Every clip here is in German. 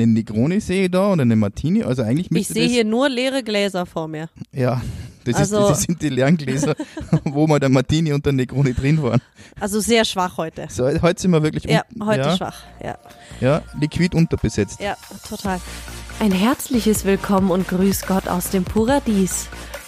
einen Negroni sehe ich da und einen Martini. Also eigentlich Ich sehe hier nur leere Gläser vor mir. ja, das, Also- ist, das sind die leeren Gläser, wo mal der Martini und der Negroni drin waren. Also sehr schwach heute. So, heute sind wir wirklich Ja, heute ja, schwach. Ja, ja, liquid unterbesetzt. ja, total. Ein herzliches Willkommen und Grüß Gott aus dem Paradies.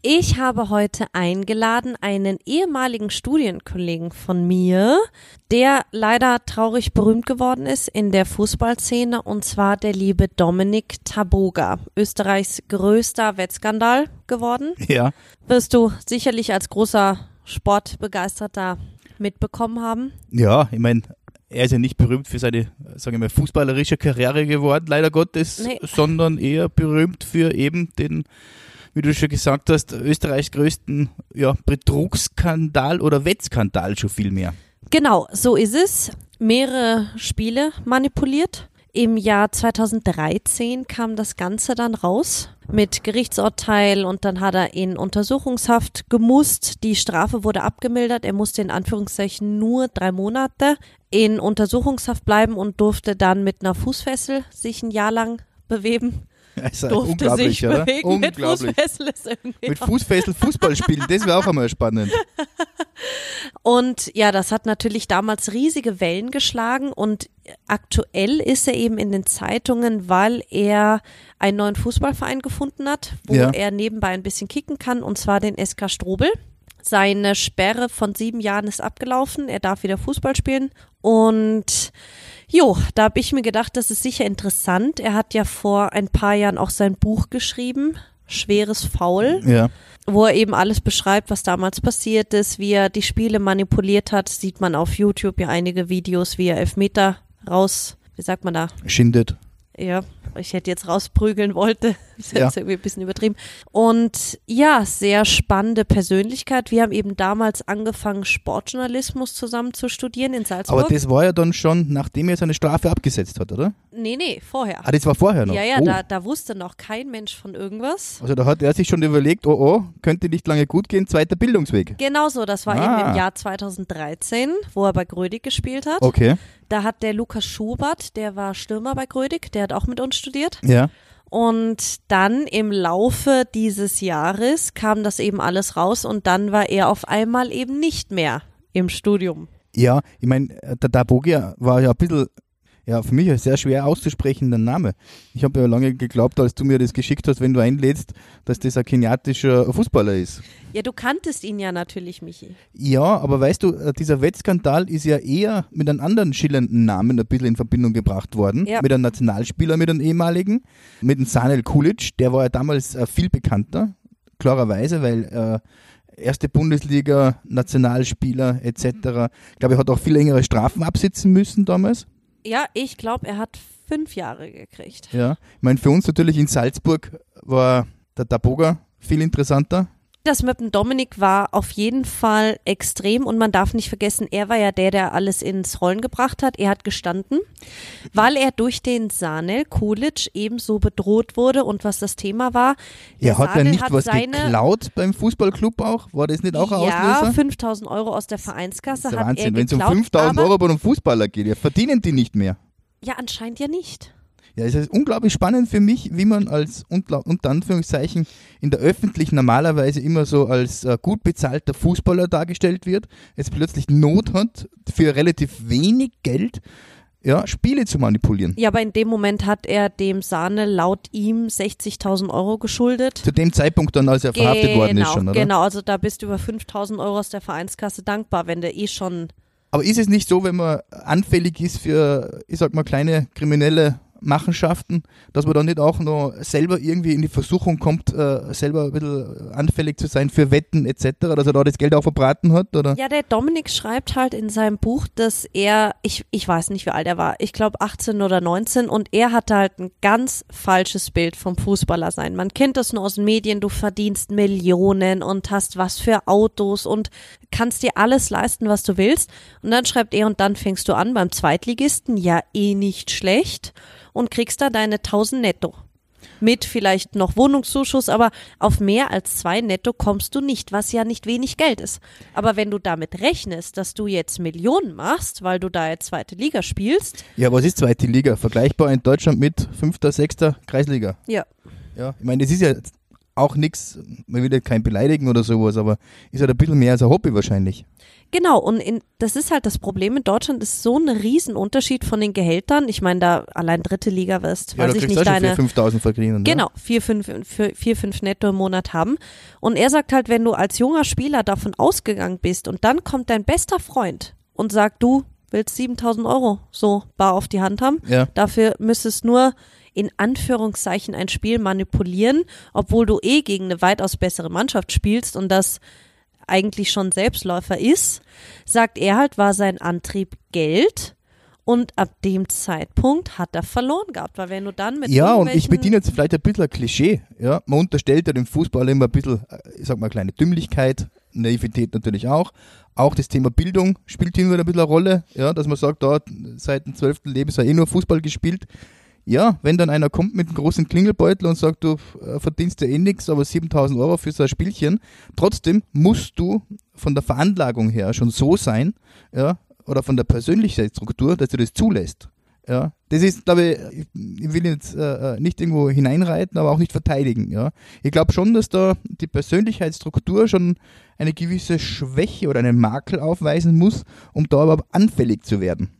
Ich habe heute eingeladen einen ehemaligen Studienkollegen von mir, der leider traurig berühmt geworden ist in der Fußballszene, und zwar der liebe Dominik Taboga, Österreichs größter Wettskandal geworden. Ja, Wirst du sicherlich als großer Sportbegeisterter mitbekommen haben. ja, ich meine, er ist ja nicht berühmt für seine, sagen wir mal, fußballerische Karriere geworden, leider Gottes, Nee. sondern eher berühmt für eben den, wie du schon gesagt hast, Österreichs größten ja, Betrugsskandal oder Wettskandal schon viel mehr. Genau, so ist es. Mehrere Spiele manipuliert. Im Jahr 2013 kam das Ganze dann raus mit Gerichtsurteil und dann hat er in Untersuchungshaft gemusst. Die Strafe wurde abgemildert. Er musste in Anführungszeichen nur drei Monate in Untersuchungshaft bleiben und durfte dann mit einer Fußfessel sich ein Jahr lang bewegen. Also Durfte unglaublich, sich oder? bewegen mit Unglaublich. Fußfessel. Ist irgendwie Mit Fußfessel Fußball spielen, das wäre auch einmal spannend. Und ja, das hat natürlich damals riesige Wellen geschlagen und aktuell ist er eben in den Zeitungen, weil er einen neuen Fußballverein gefunden hat, wo Ja. er nebenbei ein bisschen kicken kann und zwar den SK Strobel. Seine Sperre von sieben Jahren ist abgelaufen. Er darf wieder Fußball spielen. Und jo, da habe ich mir gedacht, das ist sicher interessant. Er hat ja vor ein paar Jahren auch sein Buch geschrieben, Schweres Faul Ja. wo er eben alles beschreibt, was damals passiert ist, wie er die Spiele manipuliert hat, sieht man auf YouTube ja einige Videos, wie er Elfmeter raus, wie sagt man da, Schindet. Ja, ich hätte jetzt rausprügeln wollte, ist Ja. irgendwie ein bisschen übertrieben. Und ja, sehr spannende Persönlichkeit. Wir haben eben damals angefangen, Sportjournalismus zusammen zu studieren in Salzburg. Aber das war ja dann schon, nachdem er seine Strafe abgesetzt hat, oder? nee, nee, vorher. Ah, das war vorher noch. Ja, ja, oh. da, da wusste noch kein Mensch von irgendwas. Also da hat er sich schon überlegt, oh oh, könnte nicht lange gut gehen, zweiter Bildungsweg. Genauso, das war eben Ah. im Jahr 2013, wo er bei Grödig gespielt hat. Okay, Da hat der Lukas Schubert, der war Stürmer bei Grödig, der hat auch mit uns studiert. ja. Und dann im Laufe dieses Jahres kam das eben alles raus und dann war er auf einmal eben nicht mehr im Studium. Ja, ich meine, der Dabogia war ja ein bisschen, ja, für mich ein sehr schwer auszusprechender Name. Ich habe ja lange geglaubt, als du mir das geschickt hast, wenn du einlädst, dass das ein keniatischer Fußballer ist. Ja, du kanntest ihn ja natürlich, Michi. Ja, aber weißt du, äh, dieser Wettskandal ist ja eher mit einem anderen schillernden Namen ein bisschen in Verbindung gebracht worden. Ja. Mit einem Nationalspieler, mit einem ehemaligen, mit dem Sanel Kulic, der war ja damals äh, viel bekannter, klarerweise, weil äh, erste Bundesliga, Nationalspieler etc. Ich glaube, er hat auch viel längere Strafen absitzen müssen damals. Ja, ich glaube, er hat fünf Jahre gekriegt. Ja. Ich meine, für uns natürlich in Salzburg war der Daboga viel interessanter. Das mit dem Dominik war auf jeden Fall extrem und man darf nicht vergessen, er war ja der, der alles ins Rollen gebracht hat. Er hat gestanden, weil er durch den Sanel Kulic ebenso bedroht wurde und was das Thema war. Ja, hat er Sanel nicht was seine, geklaut beim Fußballclub auch? War das nicht auch ein Ja, Auslöser? 5000 Euro aus der Vereinskasse Das ist der hat er Wahnsinn, wenn es um geklaut. 5000 aber, Euro bei einem Fußballer geht, ja, verdienen die nicht mehr. Ja, anscheinend ja nicht. Ja, es ist unglaublich spannend für mich, wie man als unter, Anführungszeichen in der Öffentlich normalerweise immer so als äh, gut bezahlter Fußballer dargestellt wird, jetzt plötzlich Not hat, für relativ wenig Geld ja, Spiele zu manipulieren. Ja, aber in dem Moment hat er dem Sahne laut ihm 60.000 Euro geschuldet. Zu dem Zeitpunkt dann, als er verhaftet worden ist schon, oder? Genau, also da bist du über 5.000 Euro aus der Vereinskasse dankbar, wenn der eh schon Aber ist es nicht so, wenn man anfällig ist für, ich sag mal, kleine kriminelle Machenschaften, dass man da nicht auch noch selber irgendwie in die Versuchung kommt, äh, selber ein bisschen anfällig zu sein für Wetten etc., dass er da das Geld auch verbraten hat? Oder? Ja, der Dominik schreibt halt in seinem Buch, dass er, ich, ich weiß nicht, wie alt er war, ich glaube 18 oder 19 und er hatte halt ein ganz falsches Bild vom Fußballer sein. Man kennt das nur aus den Medien, du verdienst Millionen und hast was für Autos und kannst dir alles leisten, was du willst. Und dann schreibt er, und dann fängst du an beim Zweitligisten, ja eh nicht schlecht und kriegst da deine 1000 netto. Mit vielleicht noch Wohnungszuschuss, aber auf mehr als zwei netto kommst du nicht, was ja nicht wenig Geld ist. Aber wenn du damit rechnest, dass du jetzt Millionen machst, weil du da jetzt zweite Liga spielst. Ja, was ist zweite Liga? Vergleichbar in Deutschland mit fünfter, sechster Kreisliga. Ja. Ja, ich meine, das ist ja auch nichts, man will ja kein beleidigen oder sowas, aber ist halt ein bisschen mehr als ein Hobby wahrscheinlich. Genau, und in, das ist halt das Problem. In Deutschland ist so ein Riesenunterschied von den Gehältern. Ich meine, da allein dritte Liga wirst, Ja, weiß ich nicht, deine. 5000 verdienen. ne? Genau, vier fünf, vier, vier, fünf netto im Monat haben. Und er sagt halt, wenn du als junger Spieler davon ausgegangen bist und dann kommt dein bester Freund und sagt, du willst 7000 Euro so bar auf die Hand haben, Ja. dafür müsstest nur in Anführungszeichen ein Spiel manipulieren, obwohl du eh gegen eine weitaus bessere Mannschaft spielst und das eigentlich schon Selbstläufer ist, sagt er halt, war sein Antrieb Geld. Und ab dem Zeitpunkt hat er verloren gehabt, weil wenn du dann mit Ja, und ich bediene jetzt vielleicht ein bisschen ein Klischee. Ja? Man unterstellt ja dem Fußball immer ein bisschen, äh, ich sag mal, eine kleine Dümmlichkeit, Naivität natürlich auch. Auch das Thema Bildung spielt hier wieder ein bisschen eine Rolle, ja? dass man sagt, da seit dem 12. Lebensjahr eh nur Fußball gespielt. Ja, wenn dann einer kommt mit einem großen Klingelbeutel und sagt, du äh, verdienst ja eh nichts, aber 7000 Euro für so ein Spielchen, trotzdem musst du von der Veranlagung her schon so sein, ja, oder von der Persönlichkeitsstruktur, dass du das zulässt. Ja, das ist, glaube ich, ich will jetzt äh, äh, nicht irgendwo hineinreiten, aber auch nicht verteidigen. Ja, ich glaube schon, dass da die Persönlichkeitsstruktur schon eine gewisse Schwäche oder einen Makel aufweisen muss, um da überhaupt anfällig zu werden.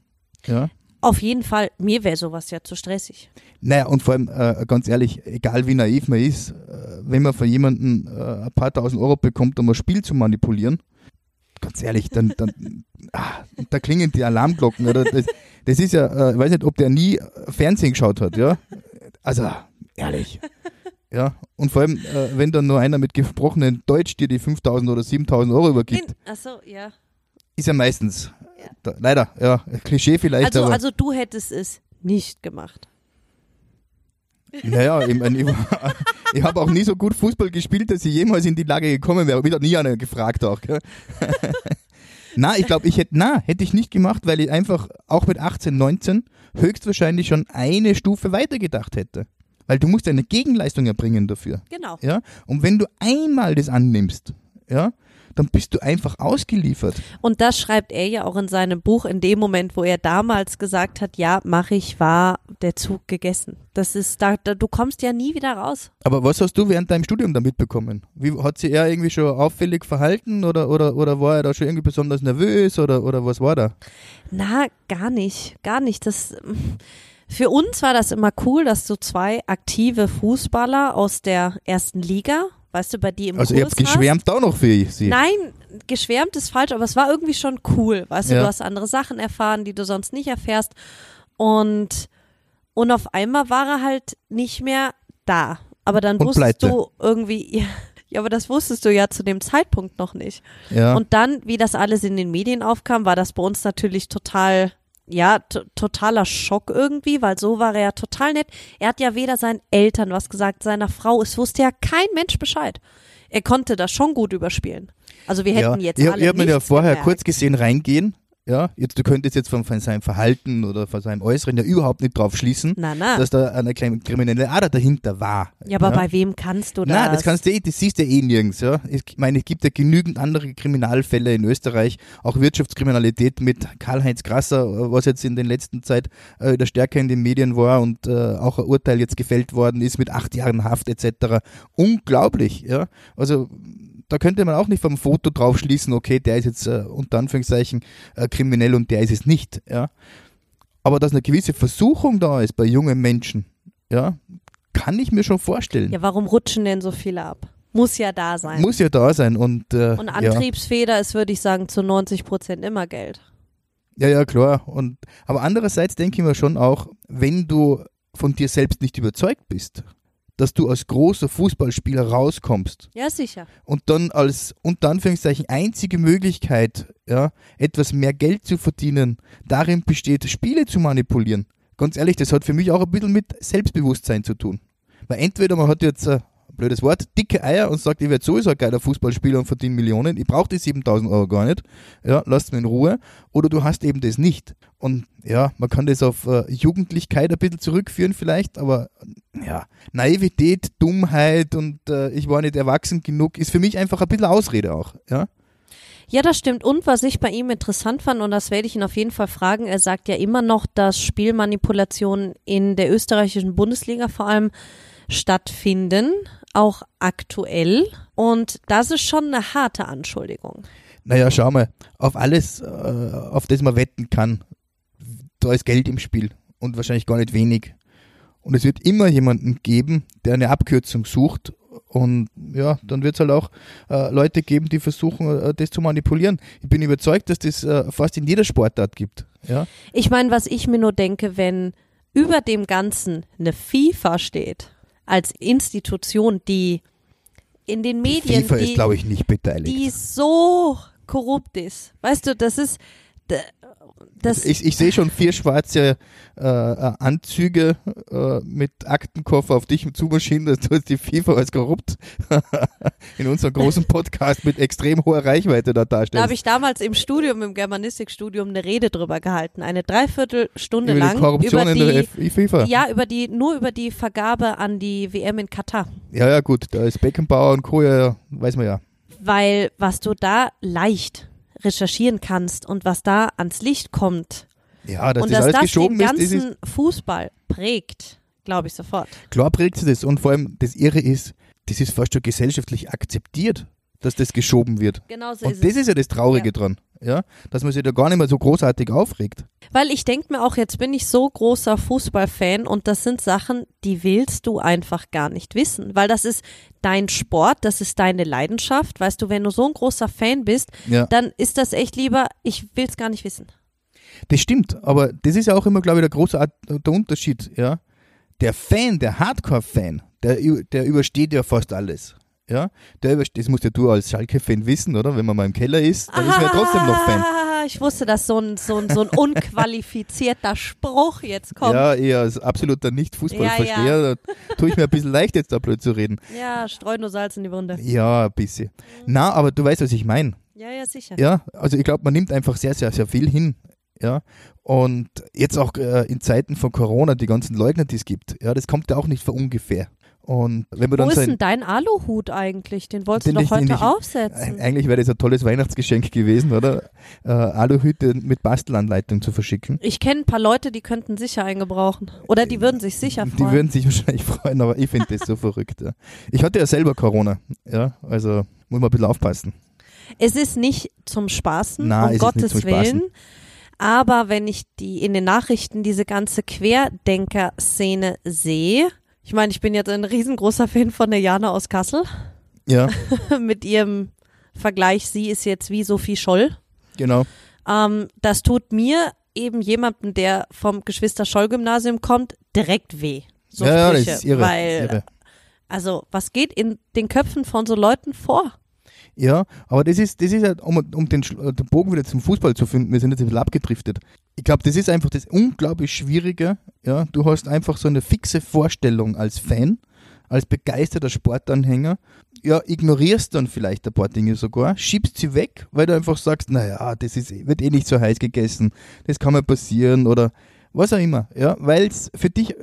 Ja. Auf jeden Fall, mir wäre sowas ja zu stressig. Naja, und vor allem, äh, ganz ehrlich, egal wie naiv man ist, äh, wenn man von jemandem äh, ein paar tausend Euro bekommt, um ein Spiel zu manipulieren, ganz ehrlich, dann, dann ah, da klingen die Alarmglocken. Oder? Das, das ist ja, äh, ich weiß nicht, ob der nie Fernsehen geschaut hat, ja. Also, ehrlich. Ja, und vor allem, äh, wenn dann nur einer mit gesprochenem Deutsch dir die 5000 oder 7000 Euro übergibt, Achso, ja. ist ja meistens, da, leider, ja, Klischee vielleicht, Also, aber. also du hättest es nicht gemacht. Naja, ich, mein, ich, ich habe auch nie so gut Fußball gespielt, dass ich jemals in die Lage gekommen wäre. Wieder nie einer gefragt auch. Gell? na, ich glaube, ich hätte, na, hätte ich nicht gemacht, weil ich einfach auch mit 18, 19 höchstwahrscheinlich schon eine Stufe weiter gedacht hätte. Weil du musst eine Gegenleistung erbringen dafür. Genau. Ja? Und wenn du einmal das annimmst, ja, dann bist du einfach ausgeliefert. Und das schreibt er ja auch in seinem Buch, in dem Moment, wo er damals gesagt hat, ja, mache ich, war der Zug gegessen. Das ist, da, da, du kommst ja nie wieder raus. Aber was hast du während deinem Studium da mitbekommen? Wie, hat sich er irgendwie schon auffällig verhalten oder, oder, oder war er da schon irgendwie besonders nervös oder, oder was war da? Na, gar nicht, gar nicht. Das, für uns war das immer cool, dass du zwei aktive Fußballer aus der ersten Liga, weißt du, bei dir im Also ihr Kurs habt geschwärmt auch noch für sie. Nein, geschwärmt ist falsch, aber es war irgendwie schon cool. Weißt du, Ja. du hast andere Sachen erfahren, die du sonst nicht erfährst. Und, und auf einmal war er halt nicht mehr da. Aber dann Und wusstest pleite. du irgendwie, ja, ja, aber das wusstest du ja zu dem Zeitpunkt noch nicht. Ja. Und dann, wie das alles in den Medien aufkam, war das bei uns natürlich total, ja, totaler Schock irgendwie, weil so war er ja total nett. Er hat ja weder seinen Eltern was gesagt, seiner Frau, es wusste ja kein Mensch Bescheid. Er konnte das schon gut überspielen. Also wir hätten ja. jetzt ich, alle ich habe mir ja vorher gemerkt. kurz gesehen reingehen. Ja, jetzt, du könntest jetzt von, von seinem Verhalten oder von seinem Äußeren ja überhaupt nicht drauf schließen, Na, na. dass da eine kleine kriminelle Ader dahinter war. ja, aber bei wem kannst du das? Nein, das kannst du eh, das siehst du eh nirgends, ja. Ich meine, es gibt ja genügend andere Kriminalfälle in Österreich, auch Wirtschaftskriminalität mit Karl-Heinz Grasser, was jetzt in den letzten Zeit äh, wieder stärker in den Medien war und äh, auch ein Urteil jetzt gefällt worden ist mit acht Jahren Haft etc. Unglaublich, ja. Also da könnte man auch nicht vom Foto drauf schließen, okay, der ist jetzt äh, unter Anführungszeichen äh, kriminell und der ist es nicht, ja. Aber dass eine gewisse Versuchung da ist bei jungen Menschen, ja, kann ich mir schon vorstellen. ja, warum rutschen denn so viele ab? Muss ja da sein. Muss ja da sein und, äh, Und ja. Antriebsfeder ist, würde ich sagen, zu 90 Prozent immer Geld. ja, ja, klar. Und, aber andererseits denke ich mir schon auch, wenn du von dir selbst nicht überzeugt bist, dass du als großer Fußballspieler rauskommst Ja, sicher. und dann als unter Anführungszeichen einzige Möglichkeit, ja, etwas mehr Geld zu verdienen, darin besteht, Spiele zu manipulieren. Ganz ehrlich, das hat für mich auch ein bisschen mit Selbstbewusstsein zu tun. Weil entweder man hat jetzt ein blödes Wort, dicke Eier und sagt, ich werde sowieso ein geiler Fußballspieler und verdiene Millionen, ich brauche die 7000 Euro gar nicht, ja, lasst mir in Ruhe. Oder du hast eben das nicht. Und ja, man kann das auf äh, Jugendlichkeit ein bisschen zurückführen vielleicht, aber ja, Naivität, Dummheit und äh, ich war nicht erwachsen genug, ist für mich einfach ein bisschen Ausrede auch, ja. Ja, das stimmt. Und was ich bei ihm interessant fand, und das werde ich ihn auf jeden Fall fragen, er sagt ja immer noch, dass Spielmanipulationen in der österreichischen Bundesliga vor allem stattfinden, auch aktuell. Und das ist schon eine harte Anschuldigung. Naja, schau mal, auf alles, äh, auf das man wetten kann, da ist Geld im Spiel und wahrscheinlich gar nicht wenig. Und es wird immer jemanden geben, der eine Abkürzung sucht. Und ja, dann wird es halt auch äh, Leute geben, die versuchen, äh, das zu manipulieren. Ich bin überzeugt, dass das äh, fast in jeder Sportart gibt. Ja? Ich meine, was ich mir nur denke, wenn über dem Ganzen eine FIFA steht, als Institution, die in den Die Medien, FIFA die, ist, ich, nicht beteiligt. die so korrupt ist. Weißt du, das ist das ich, ich sehe schon vier schwarze äh, Anzüge äh, mit Aktenkoffer auf dich zumaschinen, dass du jetzt die FIFA als korrupt in unserem großen Podcast mit extrem hoher Reichweite da da habe darstellst. ich damals im Studium, im Germanistikstudium, eine Rede drüber gehalten, eine Dreiviertelstunde Über lang die Korruption über in die, der F FIFA. ja über die nur über die Vergabe an die WM in Katar, Ja, ja, gut, da ist Beckenbauer und Co. Ja, ja, weiß man ja. weil was du da leicht recherchieren kannst und was da ans Licht kommt Ja, dass und das dass alles das geschoben den ist, das ist, ganzen Fußball prägt, glaube ich sofort. klar prägt sie das. Und vor allem das Irre ist, das ist fast schon gesellschaftlich akzeptiert, dass das geschoben wird. Genau so Und ist das es. ist ja das Traurige Ja. dran, ja, dass man sich da gar nicht mehr so großartig aufregt. Weil ich denke mir auch, jetzt bin ich so großer Fußballfan und das sind Sachen, die willst du einfach gar nicht wissen. Weil das ist dein Sport, das ist deine Leidenschaft. Weißt du, wenn du so ein großer Fan bist, Ja. dann ist das echt lieber, ich will es gar nicht wissen. Das stimmt, aber das ist ja auch immer, glaube ich, der große der Unterschied, ja. Der Fan, der Hardcore-Fan, der, der übersteht ja fast alles. Ja, der das musst ja du als Schalke-Fan wissen, oder? Wenn man mal im Keller ist, dann ist man ja trotzdem noch Fan. Ah, Ich wusste, dass so ein, so ein, so ein unqualifizierter Spruch jetzt kommt. Ja, eher als absoluter Nicht-Fußballversteher, Ja, da tue ich mir ein bisschen leicht, jetzt da blöd zu reden. Ja, streu nur Salz in die Wunde. Ja, ein bisschen. Na, aber du weißt, was ich meine. Ja, ja, sicher. Ja, also ich glaube, man nimmt einfach sehr, sehr, sehr viel hin. Ja, und jetzt auch äh, in Zeiten von Corona, die ganzen Leugner, die es gibt, ja, das kommt ja auch nicht von ungefähr. Und wenn man Wo dann ist sein, denn dein Aluhut eigentlich? Den wolltest Den du ich- doch heute ich- aufsetzen. eigentlich wäre das ein tolles Weihnachtsgeschenk gewesen, oder? Äh, Aluhüte mit Bastelanleitung zu verschicken. Ich kenne ein paar Leute, die könnten sicher einen gebrauchen. Oder die würden sich sicher Die freuen. würden sich wahrscheinlich freuen, aber ich finde das so verrückt. Ja. Ich hatte ja selber Corona, ja, also muss man ein bisschen aufpassen. Es ist nicht zum Spaßen, Nein, um es ist Gottes nicht zum Spaßen. Willen. Aber wenn ich die in den Nachrichten diese ganze Querdenker-Szene sehe, ich meine, ich bin jetzt ein riesengroßer Fan von der Jana aus Kassel Ja, mit ihrem Vergleich, sie ist jetzt wie Sophie Scholl. genau. Ähm, das tut mir eben jemanden, der vom Geschwister-Scholl-Gymnasium kommt, direkt weh. So ja, ja, das Sprüche, ist irre. weil, irre. also, was geht in den Köpfen von so Leuten vor? Ja, aber das ist, das ist halt, um, um den, Sch- den Bogen wieder zum Fußball zu finden, wir sind jetzt ein bisschen abgedriftet. Ich glaube, das ist einfach das unglaublich Schwierige. Ja, du hast einfach so eine fixe Vorstellung als Fan, als begeisterter Sportanhänger. Ja, ignorierst dann vielleicht ein paar Dinge sogar, schiebst sie weg, weil du einfach sagst, naja, das ist, wird eh nicht so heiß gegessen, das kann mal passieren oder was auch immer. Ja, weil es für dich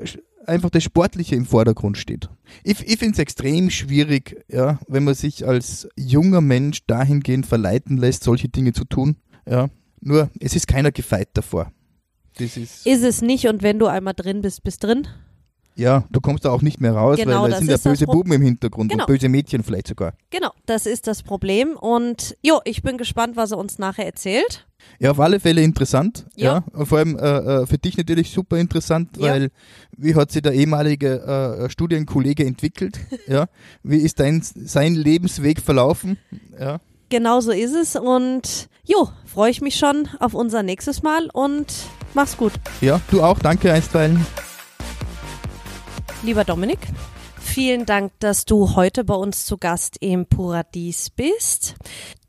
einfach das Sportliche im Vordergrund steht. Ich, ich finde es extrem schwierig, ja, wenn man sich als junger Mensch dahingehend verleiten lässt, solche Dinge zu tun. Ja. Nur, es ist keiner gefeit davor. Das ist, Ist es nicht und wenn du einmal drin bist, bist drin? Ja, du kommst da auch nicht mehr raus, Genau, weil da sind ja böse Buben im Hintergrund Genau. und böse Mädchen vielleicht sogar. Genau, das ist das Problem. Und jo, ich bin gespannt, was er uns nachher erzählt. Ja, auf alle Fälle interessant. Ja. Ja. Vor allem äh, äh, für dich natürlich super interessant, Ja. weil wie hat sich der ehemalige äh, Studienkollege entwickelt? ja. Wie ist dein, sein Lebensweg verlaufen? Ja. Genau so ist es. Und jo, freue ich mich schon auf unser nächstes Mal und mach's gut. Ja, du auch. Danke einstweilen. Lieber Dominik. Vielen Dank, dass du heute bei uns zu Gast im Paradies bist.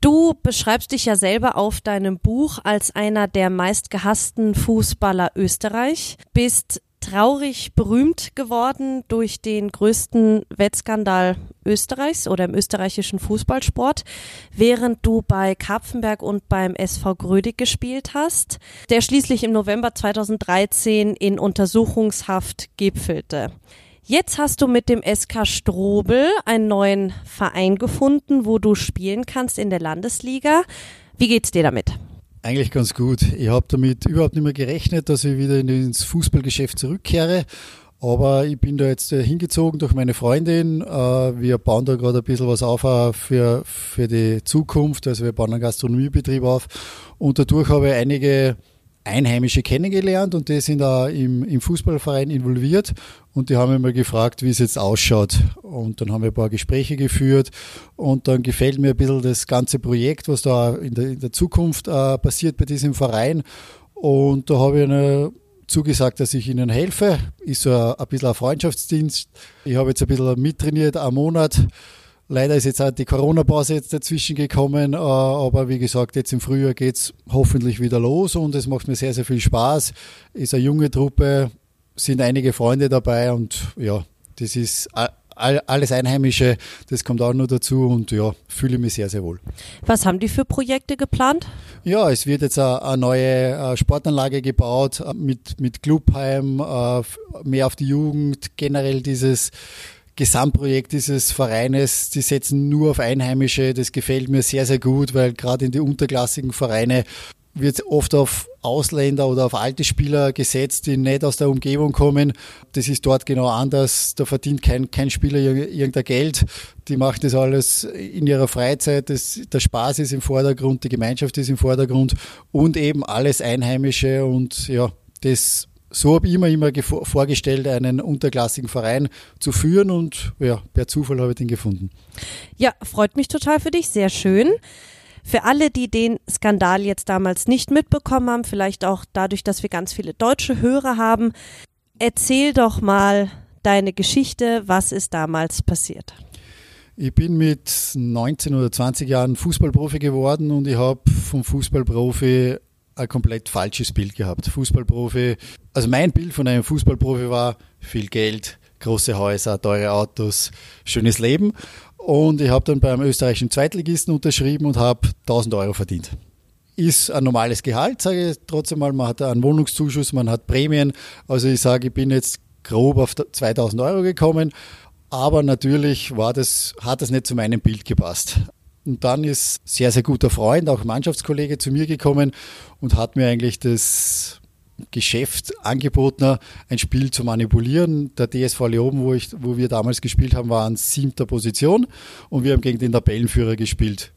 Du beschreibst dich ja selber auf deinem Buch als einer der meistgehassten Fußballer Österreich, bist traurig berühmt geworden durch den größten Wettskandal Österreichs oder im österreichischen Fußballsport, während du bei Karpfenberg und beim SV Grödig gespielt hast, der schließlich im November 2013 in Untersuchungshaft gipfelte. Jetzt hast du mit dem SK Strobel einen neuen Verein gefunden, wo du spielen kannst in der Landesliga. Wie geht's dir damit? Eigentlich ganz gut. Ich habe damit überhaupt nicht mehr gerechnet, dass ich wieder ins Fußballgeschäft zurückkehre. Aber ich bin da jetzt äh, hingezogen durch meine Freundin. Äh, wir bauen da gerade ein bisschen was auf äh, für, für die Zukunft. Also wir bauen einen Gastronomiebetrieb auf. Und dadurch habe ich einige Einheimische kennengelernt und die sind da im, im Fußballverein involviert und die haben mich mal gefragt, wie es jetzt ausschaut. Und dann haben wir ein paar Gespräche geführt und dann gefällt mir ein bisschen das ganze Projekt, was da in der, in der Zukunft äh, passiert bei diesem Verein. Und da habe ich eine zugesagt, dass ich ihnen helfe. Ist so ein, ein bisschen ein Freundschaftsdienst. Ich habe jetzt ein bisschen mittrainiert, einen Monat Leider ist jetzt auch die Corona-Pause jetzt dazwischen gekommen, äh, aber wie gesagt, jetzt im Frühjahr geht es hoffentlich wieder los und es macht mir sehr, sehr viel Spaß. Ist eine junge Truppe, sind einige Freunde dabei und ja, das ist alles Einheimische, das kommt auch nur dazu und ja, fühle mich sehr, sehr wohl. Was haben die für Projekte geplant? Ja, es wird jetzt eine neue äh, Sportanlage gebaut äh, mit, mit Clubheim, mehr auf die Jugend, generell dieses Gesamtprojekt dieses Vereines, die setzen nur auf Einheimische. Das gefällt mir sehr, sehr gut, weil gerade in die unterklassigen Vereine wird oft auf Ausländer oder auf alte Spieler gesetzt, die nicht aus der Umgebung kommen. Das ist dort genau anders. Da verdient kein, kein Spieler irgendein Geld. Die macht das alles in ihrer Freizeit. Das, der Spaß ist im Vordergrund, die Gemeinschaft ist im Vordergrund und eben alles Einheimische und ja, das so habe ich mir immer vorgestellt, einen unterklassigen Verein zu führen und ja, per Zufall habe ich den gefunden. Ja, freut mich total für dich, sehr schön. Für alle, die den Skandal jetzt damals nicht mitbekommen haben, vielleicht auch dadurch, dass wir ganz viele deutsche Hörer haben, erzähl doch mal deine Geschichte, was ist damals passiert? Ich bin mit 19 oder 20 Jahren Fußballprofi geworden und ich habe vom Fußballprofi ein komplett falsches Bild gehabt. Fußballprofi, also mein Bild von einem Fußballprofi war viel Geld, große Häuser, teure Autos, schönes Leben. Und ich habe dann beim österreichischen Zweitligisten unterschrieben und habe 1000 Euro verdient. Ist ein normales Gehalt, sage ich trotzdem mal. Man hat einen Wohnungszuschuss, man hat Prämien. Also ich sage, ich bin jetzt grob auf 2000 Euro gekommen. Aber natürlich war das, hat das nicht zu meinem Bild gepasst. Und dann ist sehr, sehr guter Freund, auch Mannschaftskollege zu mir gekommen und hat mir eigentlich das Geschäft angeboten, ein Spiel zu manipulieren. Der DSV Leoben, wo, ich, wo wir damals gespielt haben, war an siebter Position und wir haben gegen den Tabellenführer gespielt.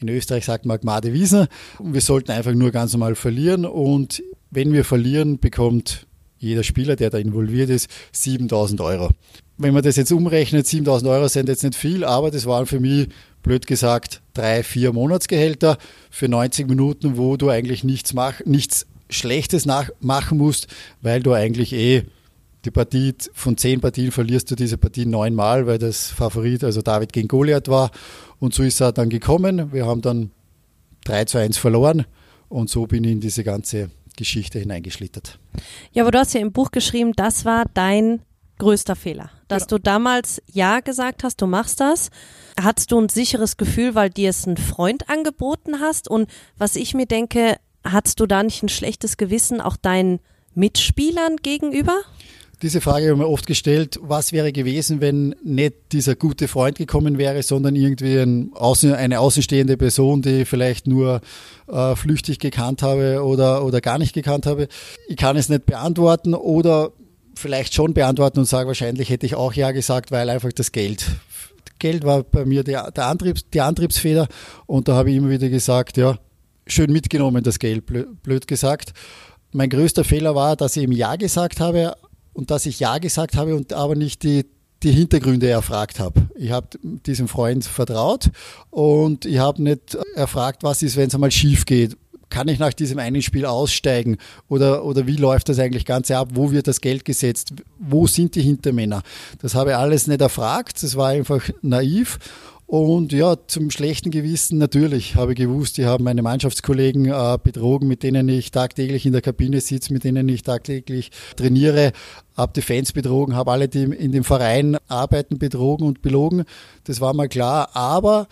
In Österreich sagt man Gmade Wiesen und wir sollten einfach nur ganz normal verlieren und wenn wir verlieren, bekommt jeder Spieler, der da involviert ist, 7000 Euro. Wenn man das jetzt umrechnet, 7000 Euro sind jetzt nicht viel, aber das waren für mich blöd gesagt, drei, vier Monatsgehälter für 90 Minuten, wo du eigentlich nichts, mach, nichts Schlechtes nach, machen musst, weil du eigentlich eh die Partie von zehn Partien verlierst du diese Partie neunmal, weil das Favorit, also David gegen Goliath war. Und so ist er dann gekommen. Wir haben dann 3 zu 1 verloren und so bin ich in diese ganze Geschichte hineingeschlittert. Ja, aber du hast ja im Buch geschrieben, das war dein größter Fehler. Dass ja. du damals Ja gesagt hast, du machst das. Hattest du ein sicheres Gefühl, weil dir es ein Freund angeboten hast? Und was ich mir denke, hattest du da nicht ein schlechtes Gewissen auch deinen Mitspielern gegenüber? Diese Frage habe ich mir oft gestellt, was wäre gewesen, wenn nicht dieser gute Freund gekommen wäre, sondern irgendwie ein Außen, eine außenstehende Person, die ich vielleicht nur äh, flüchtig gekannt habe oder, oder gar nicht gekannt habe. Ich kann es nicht beantworten oder vielleicht schon beantworten und sage, wahrscheinlich hätte ich auch Ja gesagt, weil einfach das Geld. Geld war bei mir der, der Antriebs, die Antriebsfeder und da habe ich immer wieder gesagt, ja, schön mitgenommen das Geld, blöd gesagt. Mein größter Fehler war, dass ich ihm Ja gesagt habe und dass ich Ja gesagt habe und aber nicht die, die Hintergründe erfragt habe. Ich habe diesem Freund vertraut und ich habe nicht erfragt, was ist, wenn es einmal schief geht kann ich nach diesem einen Spiel aussteigen oder, oder wie läuft das eigentlich Ganze ab? Wo wird das Geld gesetzt? Wo sind die Hintermänner? Das habe ich alles nicht erfragt. Das war einfach naiv. Und ja, zum schlechten Gewissen natürlich habe ich gewusst, die haben meine Mannschaftskollegen äh, betrogen, mit denen ich tagtäglich in der Kabine sitze, mit denen ich tagtäglich trainiere, habe die Fans betrogen, habe alle, die in dem Verein arbeiten, betrogen und belogen. Das war mal klar. Aber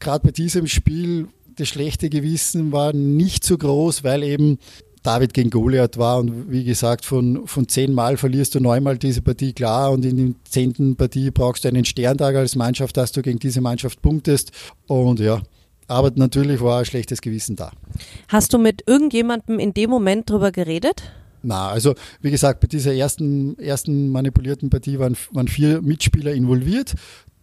gerade bei diesem Spiel, das schlechte Gewissen war nicht so groß, weil eben David gegen Goliath war und wie gesagt, von, von zehnmal verlierst du neunmal diese Partie klar und in der zehnten Partie brauchst du einen Sterntag als Mannschaft, dass du gegen diese Mannschaft punktest und ja, aber natürlich war ein schlechtes Gewissen da. Hast du mit irgendjemandem in dem Moment drüber geredet? Na, also wie gesagt, bei dieser ersten, ersten manipulierten Partie waren, waren vier Mitspieler involviert.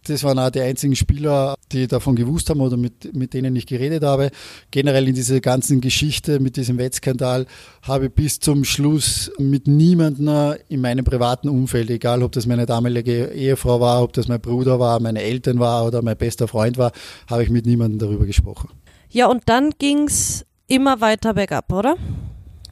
Das waren auch die einzigen Spieler, die davon gewusst haben oder mit, mit denen ich geredet habe. Generell in dieser ganzen Geschichte mit diesem Wettskandal habe ich bis zum Schluss mit niemandem in meinem privaten Umfeld, egal ob das meine damalige Ehefrau war, ob das mein Bruder war, meine Eltern war oder mein bester Freund war, habe ich mit niemandem darüber gesprochen. Ja, und dann ging es immer weiter bergab, oder?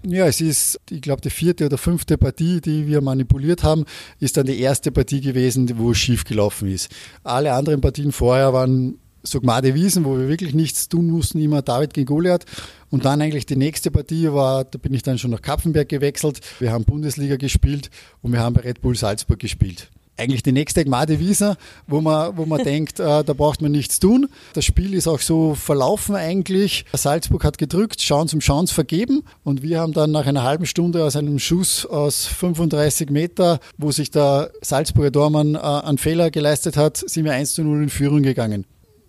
Ja, es ist, ich glaube, die vierte oder fünfte Partie, die wir manipuliert haben, ist dann die erste Partie gewesen, wo es schief gelaufen ist. Alle anderen Partien vorher waren so Gmade Wiesen, wo wir wirklich nichts tun mussten, immer David gegen Goliath. Und dann eigentlich die nächste Partie war, da bin ich dann schon nach Kapfenberg gewechselt. Wir haben Bundesliga gespielt und wir haben bei Red Bull Salzburg gespielt eigentlich die nächste Gmade Wiesa, wo man, wo man denkt, äh, da braucht man nichts tun. Das Spiel ist auch so verlaufen eigentlich. Salzburg hat gedrückt, Chance um Chance vergeben und wir haben dann nach einer halben Stunde aus einem Schuss aus 35 Meter, wo sich der Salzburger Dormann äh, einen Fehler geleistet hat, sind wir 1 zu 0 in Führung gegangen.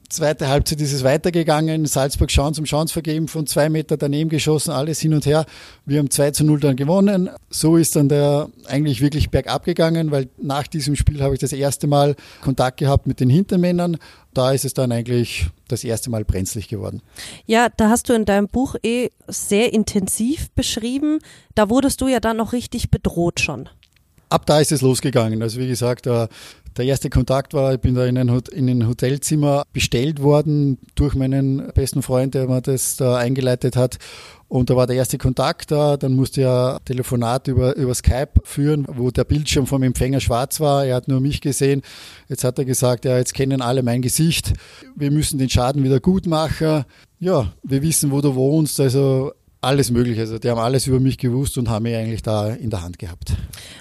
Zweite Halbzeit ist es weitergegangen. Salzburg Chance um Chance vergeben, von zwei Meter daneben geschossen, alles hin und her. Wir haben 2 zu 0 dann gewonnen. So ist dann der eigentlich wirklich bergab gegangen, weil nach diesem Spiel habe ich das erste Mal Kontakt gehabt mit den Hintermännern. Da ist es dann eigentlich das erste Mal brenzlig geworden. Ja, da hast du in deinem Buch eh sehr intensiv beschrieben. Da wurdest du ja dann noch richtig bedroht schon ab da ist es losgegangen. Also wie gesagt, der erste Kontakt war, ich bin da in ein, in ein Hotelzimmer bestellt worden durch meinen besten Freund, der mir das da eingeleitet hat. Und da war der erste Kontakt da, dann musste er Telefonat über, über Skype führen, wo der Bildschirm vom Empfänger schwarz war. Er hat nur mich gesehen. Jetzt hat er gesagt, ja, jetzt kennen alle mein Gesicht. Wir müssen den Schaden wieder gut machen. Ja, wir wissen, wo du wohnst. Also alles Mögliche. Also die haben alles über mich gewusst und haben mich eigentlich da in der Hand gehabt.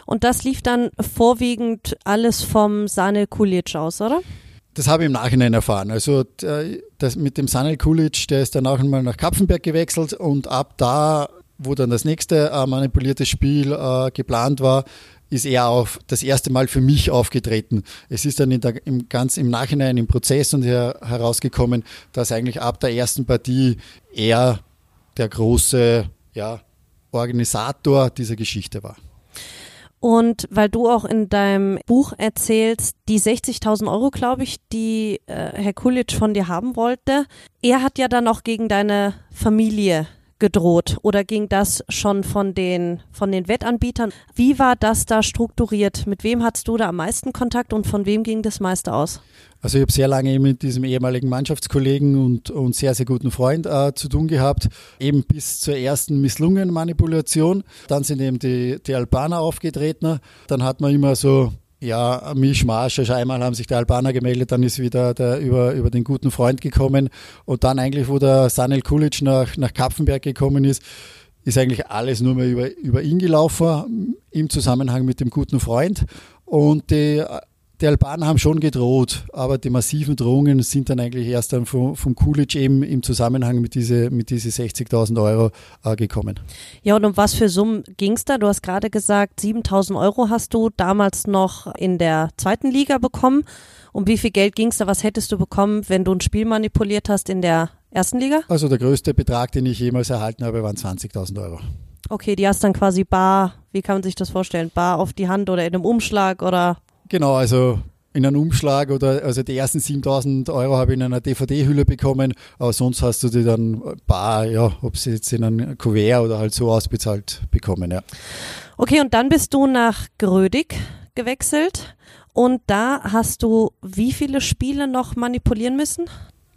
Und das lief dann vorwiegend alles vom Sanel Kulic aus, oder? Das habe ich im Nachhinein erfahren. Also das mit dem Sanel Kulic, der ist dann auch einmal nach Kapfenberg gewechselt und ab da, wo dann das nächste äh, manipulierte Spiel äh, geplant war, ist er auch das erste Mal für mich aufgetreten. Es ist dann der, im, ganz im Nachhinein im Prozess und her, herausgekommen, dass eigentlich ab der ersten Partie er der große ja, Organisator dieser Geschichte war. Und weil du auch in deinem Buch erzählst, die 60.000 Euro, glaube ich, die äh, Herr Kulic von dir haben wollte, er hat ja dann auch gegen deine Familie gedroht oder ging das schon von den, von den Wettanbietern? Wie war das da strukturiert? Mit wem hattest du da am meisten Kontakt und von wem ging das meiste aus? Also ich habe sehr lange mit diesem ehemaligen Mannschaftskollegen und, und sehr, sehr guten Freund äh, zu tun gehabt, eben bis zur ersten misslungenen Manipulation. Dann sind eben die, die Albaner aufgetreten. Dann hat man immer so ja, Mischmasch. Also einmal haben sich die Albaner gemeldet, dann ist wieder der über, über den guten Freund gekommen. Und dann eigentlich, wo der Sanel Kulic nach, nach Kapfenberg gekommen ist, ist eigentlich alles nur mehr über, über ihn gelaufen im Zusammenhang mit dem guten Freund. Und die die Albaner haben schon gedroht, aber die massiven Drohungen sind dann eigentlich erst dann vom, vom Coolidge eben im Zusammenhang mit diese, mit diese 60.000 Euro äh, gekommen. Ja, und um was für Summen ging es da? Du hast gerade gesagt, 7.000 Euro hast du damals noch in der zweiten Liga bekommen. Um wie viel Geld ging es da? Was hättest du bekommen, wenn du ein Spiel manipuliert hast in der ersten Liga? Also der größte Betrag, den ich jemals erhalten habe, waren 20.000 Euro. Okay, die hast dann quasi bar, wie kann man sich das vorstellen? Bar auf die Hand oder in einem Umschlag oder? Genau, also in einem Umschlag oder also die ersten 7000 Euro habe ich in einer DVD-Hülle bekommen, aber sonst hast du die dann bar, ja, ob sie jetzt in einem Kuvert oder halt so ausbezahlt bekommen, ja. Okay, und dann bist du nach Grödig gewechselt und da hast du wie viele Spiele noch manipulieren müssen?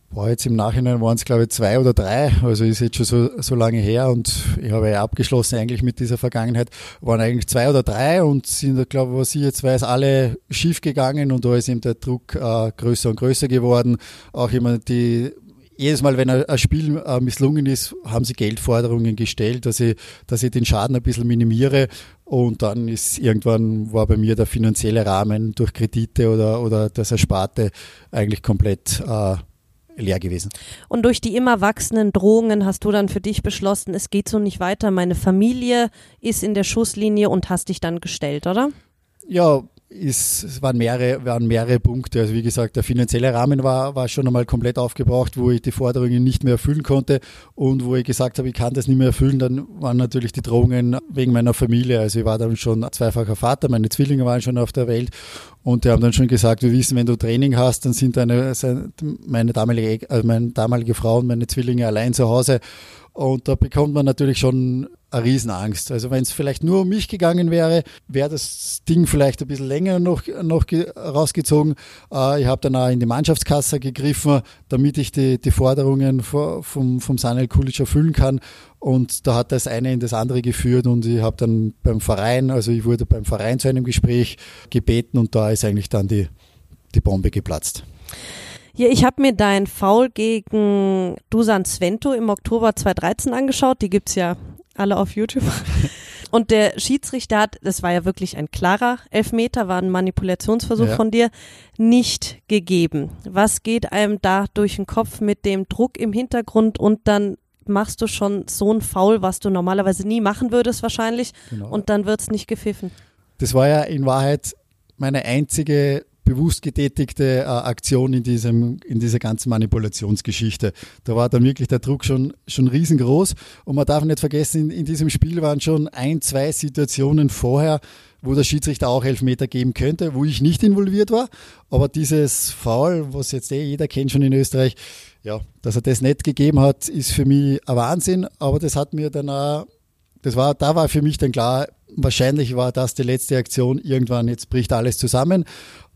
War jetzt im Nachhinein waren es glaube ich zwei oder drei, also ist jetzt schon so, so lange her und ich habe ja abgeschlossen eigentlich mit dieser Vergangenheit, waren eigentlich zwei oder drei und sind, glaube ich, was ich jetzt weiß, alle schief gegangen und da ist eben der Druck äh, größer und größer geworden. Auch immer die jedes Mal, wenn ein Spiel äh, misslungen ist, haben sie Geldforderungen gestellt, dass ich, dass ich den Schaden ein bisschen minimiere. Und dann ist irgendwann war bei mir der finanzielle Rahmen durch Kredite oder, oder das Ersparte eigentlich komplett äh, leer gewesen. Und durch die immer wachsenden Drohungen hast du dann für dich beschlossen, es geht so nicht weiter. Meine Familie ist in der Schusslinie und hast dich dann gestellt, oder? Ja, ist, es waren mehrere, waren mehrere Punkte. Also wie gesagt, der finanzielle Rahmen war, war schon einmal komplett aufgebraucht, wo ich die Forderungen nicht mehr erfüllen konnte und wo ich gesagt habe, ich kann das nicht mehr erfüllen. Dann waren natürlich die Drohungen wegen meiner Familie. Also ich war dann schon zweifacher Vater, meine Zwillinge waren schon auf der Welt und die haben dann schon gesagt, wir wissen, wenn du Training hast, dann sind deine, meine damalige, also meine damalige Frau und meine Zwillinge allein zu Hause. Und da bekommt man natürlich schon eine Riesenangst. Also wenn es vielleicht nur um mich gegangen wäre, wäre das Ding vielleicht ein bisschen länger noch, noch rausgezogen. Äh, ich habe dann auch in die Mannschaftskasse gegriffen, damit ich die, die Forderungen vom, vom Sanel Kulic erfüllen kann. Und da hat das eine in das andere geführt und ich habe dann beim Verein, also ich wurde beim Verein zu einem Gespräch gebeten und da ist eigentlich dann die, die Bombe geplatzt. Ja, ich habe mir dein Foul gegen Dusan Svento im Oktober 2013 angeschaut. Die gibt's ja alle auf YouTube. Und der Schiedsrichter hat, das war ja wirklich ein klarer Elfmeter, war ein Manipulationsversuch ja. von dir, nicht gegeben. Was geht einem da durch den Kopf mit dem Druck im Hintergrund und dann machst du schon so ein Foul, was du normalerweise nie machen würdest wahrscheinlich genau. und dann wird's nicht gepfiffen. Das war ja in Wahrheit meine einzige bewusst getätigte äh, Aktion in, diesem, in dieser ganzen Manipulationsgeschichte. Da war dann wirklich der Druck schon, schon riesengroß. Und man darf nicht vergessen, in, in diesem Spiel waren schon ein, zwei Situationen vorher, wo der Schiedsrichter auch Elfmeter geben könnte, wo ich nicht involviert war. Aber dieses Foul, was jetzt eh jeder kennt schon in Österreich, ja, dass er das nicht gegeben hat, ist für mich ein Wahnsinn. Aber das hat mir dann auch, das war, da war für mich dann klar, wahrscheinlich war das die letzte Aktion. Irgendwann, jetzt bricht alles zusammen.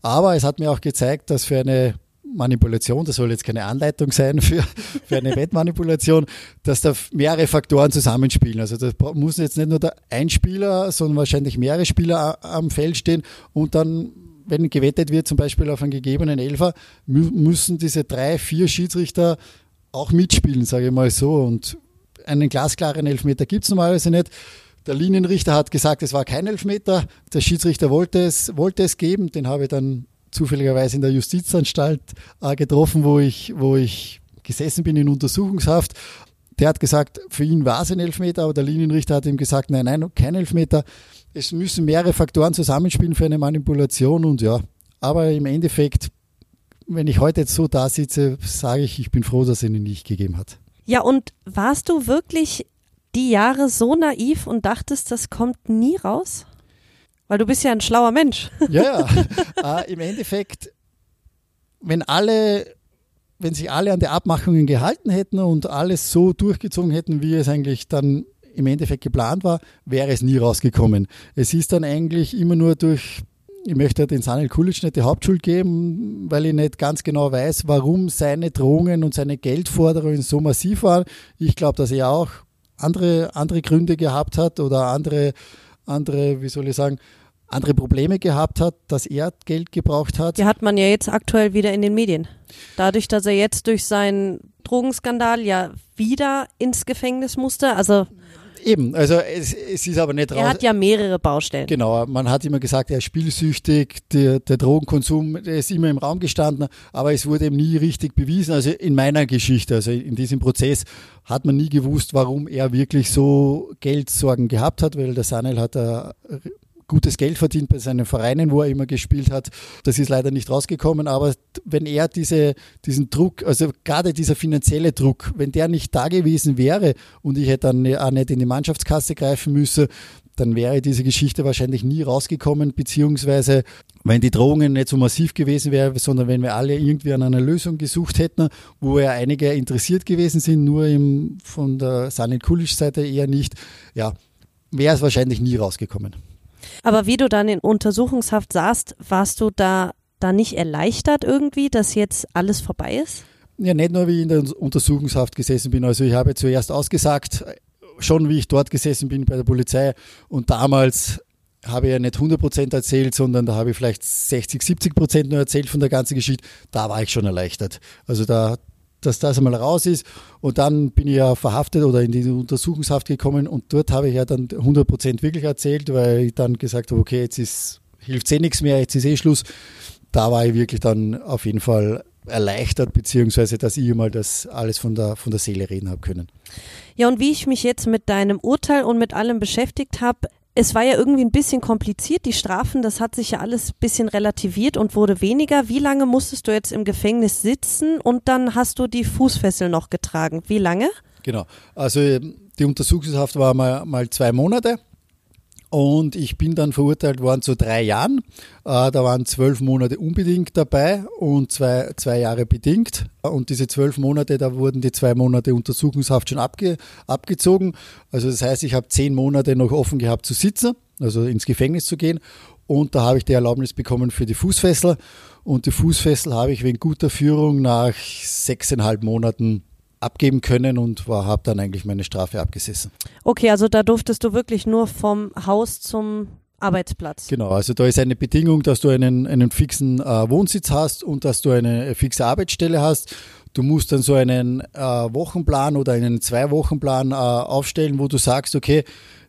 Aber es hat mir auch gezeigt, dass für eine Manipulation, das soll jetzt keine Anleitung sein für, für eine Wettmanipulation, dass da mehrere Faktoren zusammenspielen. Also da muss jetzt nicht nur der ein Spieler, sondern wahrscheinlich mehrere Spieler am Feld stehen und dann, wenn gewettet wird, zum Beispiel auf einen gegebenen Elfer, müssen diese drei, vier Schiedsrichter auch mitspielen, sage ich mal so. Und einen glasklaren Elfmeter gibt es normalerweise nicht. Der Linienrichter hat gesagt, es war kein Elfmeter. Der Schiedsrichter wollte es, wollte es geben. Den habe ich dann zufälligerweise in der Justizanstalt äh, getroffen, wo ich, wo ich gesessen bin in Untersuchungshaft. Der hat gesagt, für ihn war es ein Elfmeter, aber der Linienrichter hat ihm gesagt, nein, nein, kein Elfmeter. Es müssen mehrere Faktoren zusammenspielen für eine Manipulation und ja, aber im Endeffekt, wenn ich heute jetzt so da sitze, sage ich, ich bin froh, dass er ihn nicht gegeben hat. Ja, und warst du wirklich die Jahre so naiv und dachtest, das kommt nie raus? Weil du bist ja ein schlauer Mensch. Ja, ja. äh, im Endeffekt, wenn alle, wenn sich alle an die Abmachungen gehalten hätten und alles so durchgezogen hätten, wie es eigentlich dann im Endeffekt geplant war, wäre es nie rausgekommen. Es ist dann eigentlich immer nur durch ich möchte den Sanel Kulic nicht die Hauptschuld geben, weil ich nicht ganz genau weiß, warum seine Drohungen und seine Geldforderungen so massiv waren. Ich glaube, dass er auch andere, andere Gründe gehabt hat oder andere, andere, wie soll ich sagen, andere Probleme gehabt hat, dass er Geld gebraucht hat. Die hat man ja jetzt aktuell wieder in den Medien. Dadurch, dass er jetzt durch seinen Drogenskandal ja wieder ins Gefängnis musste, also Eben, also es, es ist aber nicht raus. Er hat ja mehrere Baustellen. Genau, man hat immer gesagt, er ist spielsüchtig, der, der Drogenkonsum, der ist immer im Raum gestanden, aber es wurde eben nie richtig bewiesen. Also in meiner Geschichte, also in diesem Prozess hat man nie gewusst, warum er wirklich so Geldsorgen gehabt hat, weil der Sanel hat ein gutes Geld verdient bei seinen Vereinen, wo er immer gespielt hat. Das ist leider nicht rausgekommen, aber wenn er diese, diesen Druck, also gerade dieser finanzielle Druck, wenn der nicht da gewesen wäre und ich hätte dann auch nicht in die Mannschaftskasse greifen müssen, dann wäre diese Geschichte wahrscheinlich nie rausgekommen, beziehungsweise wenn die Drohungen nicht so massiv gewesen wären, sondern wenn wir alle irgendwie an einer Lösung gesucht hätten, wo ja einige interessiert gewesen sind, nur im, von der Sanit Kulic-Seite eher nicht, ja, wäre es wahrscheinlich nie rausgekommen. Aber wie du dann in Untersuchungshaft saßt, warst du da, da nicht erleichtert irgendwie, dass jetzt alles vorbei ist? Ja, nicht nur wie ich in der Untersuchungshaft gesessen bin. Also ich habe zuerst ausgesagt, schon wie ich dort gesessen bin bei der Polizei und damals habe ich ja nicht 100% erzählt, sondern da habe ich vielleicht 60, 70% nur erzählt von der ganzen Geschichte. Da war ich schon erleichtert. Also da, dass das einmal raus ist. Und dann bin ich ja verhaftet oder in die Untersuchungshaft gekommen und dort habe ich ja dann 100% wirklich erzählt, weil ich dann gesagt habe, okay, jetzt ist, hilft eh nichts mehr, jetzt ist eh Schluss. Da war ich wirklich dann auf jeden Fall erleichtert, beziehungsweise dass ich mal das alles von der, von der Seele reden habe können. Ja, und wie ich mich jetzt mit deinem Urteil und mit allem beschäftigt habe, es war ja irgendwie ein bisschen kompliziert, die Strafen, das hat sich ja alles ein bisschen relativiert und wurde weniger. Wie lange musstest du jetzt im Gefängnis sitzen und dann hast du die Fußfessel noch getragen? Wie lange? Genau, also die Untersuchungshaft war mal, mal zwei Monate und ich bin dann verurteilt worden zu drei Jahren. Äh, da waren zwölf Monate unbedingt dabei und zwei, zwei Jahre bedingt. Und diese zwölf Monate, da wurden die zwei Monate Untersuchungshaft schon abge, abgezogen. Also das heißt, ich habe zehn Monate noch offen gehabt zu sitzen, also ins Gefängnis zu gehen. Und da habe ich die Erlaubnis bekommen für die Fußfessel. Und die Fußfessel habe ich wegen guter Führung nach sechseinhalb Monaten abgeben können und habe dann eigentlich meine Strafe abgesessen. Okay, also da durftest du wirklich nur vom Haus zum Arbeitsplatz. Genau, also da ist eine Bedingung, dass du einen, einen fixen äh, Wohnsitz hast und dass du eine fixe Arbeitsstelle hast. Du musst dann so einen äh, Wochenplan oder einen Zwei-Wochen-Plan äh, aufstellen, wo du sagst, okay,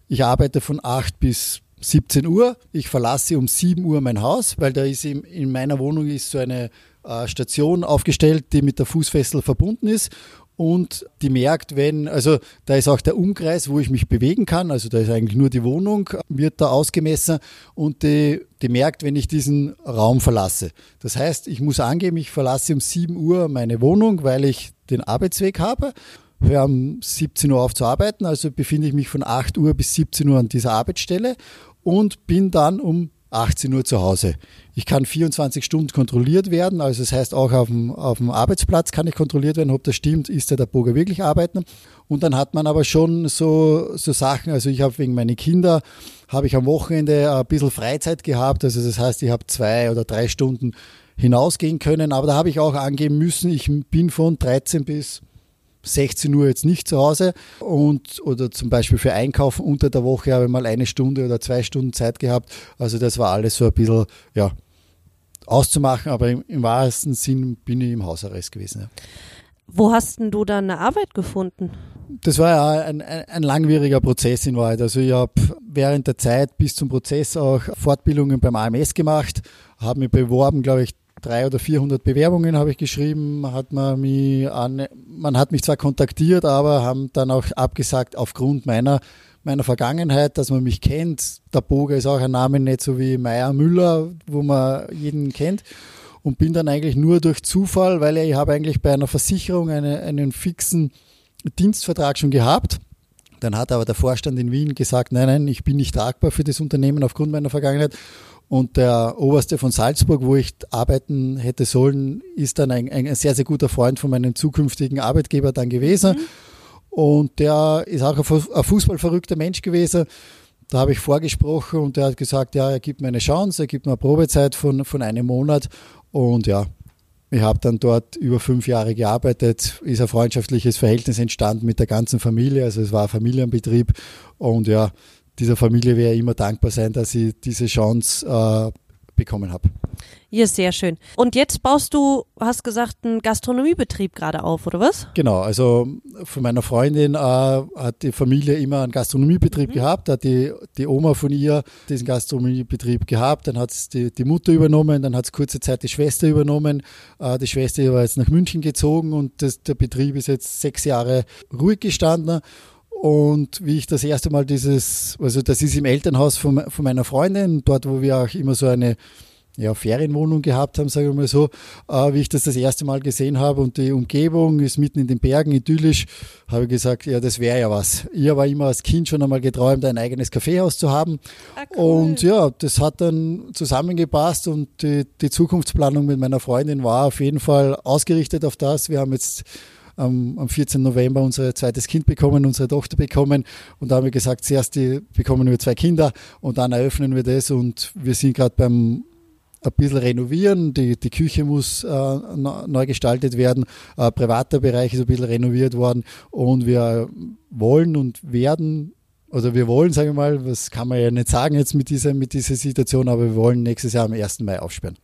ich arbeite von 8 bis 17 Uhr, ich verlasse um 7 Uhr mein Haus, weil da ist in, in meiner Wohnung ist so eine äh, Station aufgestellt, die mit der Fußfessel verbunden ist und die merkt, wenn, also da ist auch der Umkreis, wo ich mich bewegen kann, also da ist eigentlich nur die Wohnung, wird da ausgemessen. Und die, die merkt, wenn ich diesen Raum verlasse. Das heißt, ich muss angeben, ich verlasse um 7 Uhr meine Wohnung, weil ich den Arbeitsweg habe, höre um 17 Uhr auf zu arbeiten, also befinde ich mich von 8 Uhr bis 17 Uhr an dieser Arbeitsstelle und bin dann um 18 Uhr zu Hause. Ich kann 24 Stunden kontrolliert werden, also das heißt auch auf dem, auf dem Arbeitsplatz kann ich kontrolliert werden, ob das stimmt, ist der, Boger wirklich arbeiten. Und dann hat man aber schon so, so Sachen, also ich habe wegen meiner Kinder, habe ich am Wochenende ein bisschen Freizeit gehabt, also das heißt, ich habe zwei oder drei Stunden hinausgehen können, aber da habe ich auch angeben müssen, ich bin von 13 bis 16 Uhr jetzt nicht zu Hause und oder zum Beispiel für Einkaufen unter der Woche habe ich mal eine Stunde oder zwei Stunden Zeit gehabt. Also das war alles so ein bisschen ja, auszumachen, aber im, im wahrsten Sinn bin ich im Hausarrest gewesen. Ja. Wo hast denn du dann eine Arbeit gefunden? Das war ja ein, ein, ein langwieriger Prozess in Wahrheit. Also ich habe während der Zeit bis zum Prozess auch Fortbildungen beim AMS gemacht, habe mich beworben, glaube ich, drei oder 400 Bewerbungen habe ich geschrieben, hat man mich an, man hat mich zwar kontaktiert, aber haben dann auch abgesagt aufgrund meiner meiner Vergangenheit, dass man mich kennt. Der Boger ist auch ein Name nicht so wie Meier Müller, wo man jeden kennt. Und bin dann eigentlich nur durch Zufall, weil ich habe eigentlich bei einer Versicherung eine, einen fixen Dienstvertrag schon gehabt. Dann hat aber der Vorstand in Wien gesagt, nein, nein, ich bin nicht tragbar für das Unternehmen aufgrund meiner Vergangenheit. Und der Oberste von Salzburg, wo ich arbeiten hätte sollen, ist dann ein, ein sehr, sehr guter Freund von meinem zukünftigen Arbeitgeber dann gewesen. Mhm. Und der ist auch ein fußballverrückter Mensch gewesen. Da habe ich vorgesprochen und der hat gesagt, ja, er gibt mir eine Chance, er gibt mir eine Probezeit von, von einem Monat. Und ja, ich habe dann dort über fünf Jahre gearbeitet, ist ein freundschaftliches Verhältnis entstanden mit der ganzen Familie. Also es war ein Familienbetrieb und ja, dieser Familie werde ich immer dankbar sein, dass ich diese Chance äh, bekommen habe. Ja, sehr schön. Und jetzt baust du, hast gesagt, einen Gastronomiebetrieb gerade auf, oder was? Genau, also von meiner Freundin äh, hat die Familie immer einen Gastronomiebetrieb mhm. gehabt, hat die, die Oma von ihr diesen Gastronomiebetrieb gehabt, dann hat es die, die Mutter übernommen, dann hat es kurze Zeit die Schwester übernommen. Äh, die Schwester war jetzt nach München gezogen und das, der Betrieb ist jetzt sechs Jahre ruhig gestanden. Und wie ich das erste Mal dieses, also das ist im Elternhaus von, von meiner Freundin, dort wo wir auch immer so eine ja, Ferienwohnung gehabt haben, sage ich mal so, äh, wie ich das das erste Mal gesehen habe und die Umgebung ist mitten in den Bergen, idyllisch, habe ich gesagt, ja, das wäre ja was. Ich habe immer als Kind schon einmal geträumt, ein eigenes Kaffeehaus zu haben. Ah, cool. Und ja, das hat dann zusammengepasst und die, die Zukunftsplanung mit meiner Freundin war auf jeden Fall ausgerichtet auf das. Wir haben jetzt am, am 14. November unser zweites Kind bekommen, unsere Tochter bekommen. Und da haben wir gesagt, zuerst die, bekommen wir zwei Kinder und dann eröffnen wir das. Und wir sind gerade beim ein bisschen renovieren. Die, die Küche muss äh, neu gestaltet werden. Äh, privater Bereich ist ein bisschen renoviert worden. Und wir wollen und werden oder wir wollen, sagen wir mal, was kann man ja nicht sagen jetzt mit dieser, mit dieser Situation, aber wir wollen nächstes Jahr am 1. Mai aufsperren.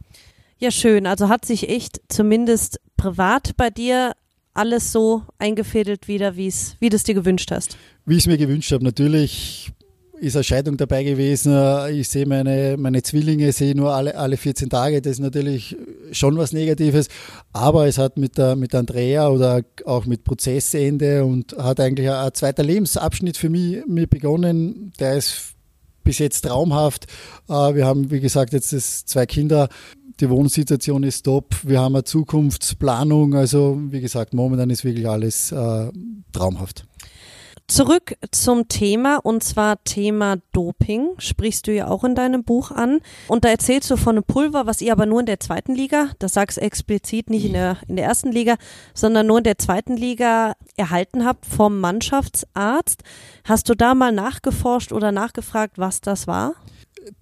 Ja, schön. Also hat sich echt zumindest privat bei dir alles so eingefädelt wieder, wie's, wie du es dir gewünscht hast? Wie ich es mir gewünscht habe. Natürlich ist eine Scheidung dabei gewesen. Ich sehe meine, meine Zwillinge, sehe nur alle, alle 14 Tage. Das ist natürlich schon was Negatives. Aber es hat mit, der, mit Andrea oder auch mit Prozessende und hat eigentlich ein, zweiter Lebensabschnitt für mich, mich begonnen. Der ist bis jetzt traumhaft. Äh, wir haben, wie gesagt, jetzt zwei Kinder. Die Wohnsituation ist top. Wir haben eine Zukunftsplanung. Also, wie gesagt, momentan ist wirklich alles äh, traumhaft. Zurück zum Thema und zwar Thema Doping, sprichst du ja auch in deinem Buch an. Und da erzählst du von einem Pulver, was ihr aber nur in der zweiten Liga, das sagst explizit nicht in der, in der ersten Liga, sondern nur in der zweiten Liga erhalten habt vom Mannschaftsarzt. Hast du da mal nachgeforscht oder nachgefragt, was das war?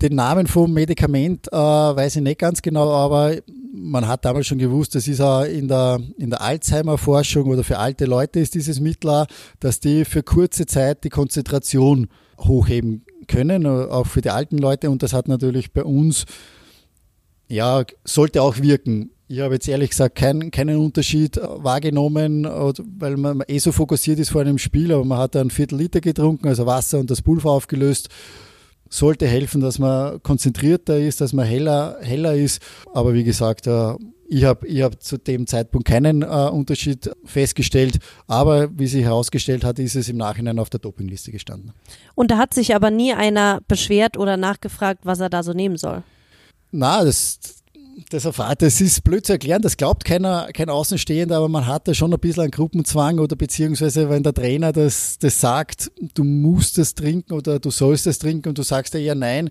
Den Namen vom Medikament äh, weiß ich nicht ganz genau, aber man hat damals schon gewusst, das ist auch in der, in der Alzheimer-Forschung oder für alte Leute ist dieses Mittel, auch, dass die für kurze Zeit die Konzentration hochheben können, auch für die alten Leute. Und das hat natürlich bei uns, ja, sollte auch wirken. Ich habe jetzt ehrlich gesagt kein, keinen Unterschied wahrgenommen, weil man eh so fokussiert ist vor einem Spiel, aber man hat ein Viertel Liter getrunken, also Wasser und das Pulver aufgelöst sollte helfen, dass man konzentrierter ist, dass man heller, heller ist. Aber wie gesagt, äh, ich habe ich hab zu dem Zeitpunkt keinen äh, Unterschied festgestellt. Aber wie sich herausgestellt hat, ist es im Nachhinein auf der Dopingliste gestanden. Und da hat sich aber nie einer beschwert oder nachgefragt, was er da so nehmen soll? Na, das, das erfahrt, das ist blöd zu erklären, das glaubt keiner, kein Außenstehender, aber man hat da schon ein bisschen einen Gruppenzwang oder beziehungsweise wenn der Trainer das, das sagt, du musst es trinken oder du sollst es trinken und du sagst ja eher nein,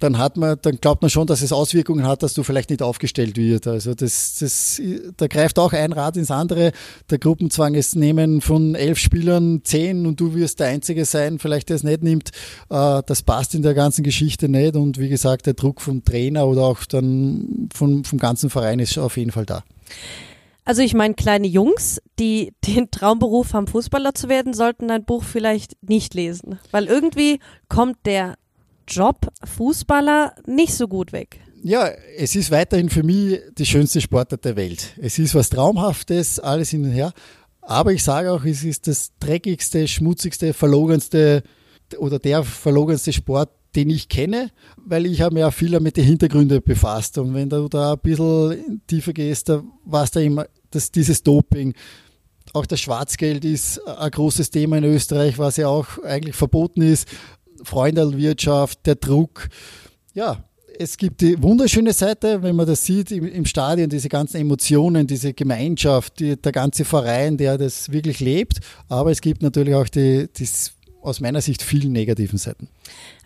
dann hat man, dann glaubt man schon, dass es Auswirkungen hat, dass du vielleicht nicht aufgestellt wird. Also das, das, da greift auch ein Rad ins andere. Der Gruppenzwang ist nehmen von elf Spielern zehn und du wirst der Einzige sein, vielleicht der es nicht nimmt. Äh, das passt in der ganzen Geschichte nicht. Und wie gesagt, der Druck vom Trainer oder auch dann vom, vom ganzen Verein ist auf jeden Fall da. Also ich meine, kleine Jungs, die den Traumberuf haben, Fußballer zu werden, sollten dein Buch vielleicht nicht lesen. Weil irgendwie kommt der Job Fußballer nicht so gut weg. Ja, es ist weiterhin für mich die schönste Sportart der Welt. Es ist was Traumhaftes, alles hin und her. Aber ich sage auch, es ist das dreckigste, schmutzigste, verlogenste oder der verlogenste Sport, den ich kenne, weil ich habe mich auch viel mit den Hintergründen befasst. Und wenn du da ein bisschen tiefer gehst, da war es da immer das, dieses Doping. Auch das Schwarzgeld ist ein großes Thema in Österreich, was ja auch eigentlich verboten ist. Freundelwirtschaft, der Druck. Ja, es gibt die wunderschöne Seite, wenn man das sieht im, Stadion, diese ganzen Emotionen, diese Gemeinschaft, die, der ganze Verein, der das wirklich lebt. Aber es gibt natürlich auch die, die aus meiner Sicht vielen negativen Seiten.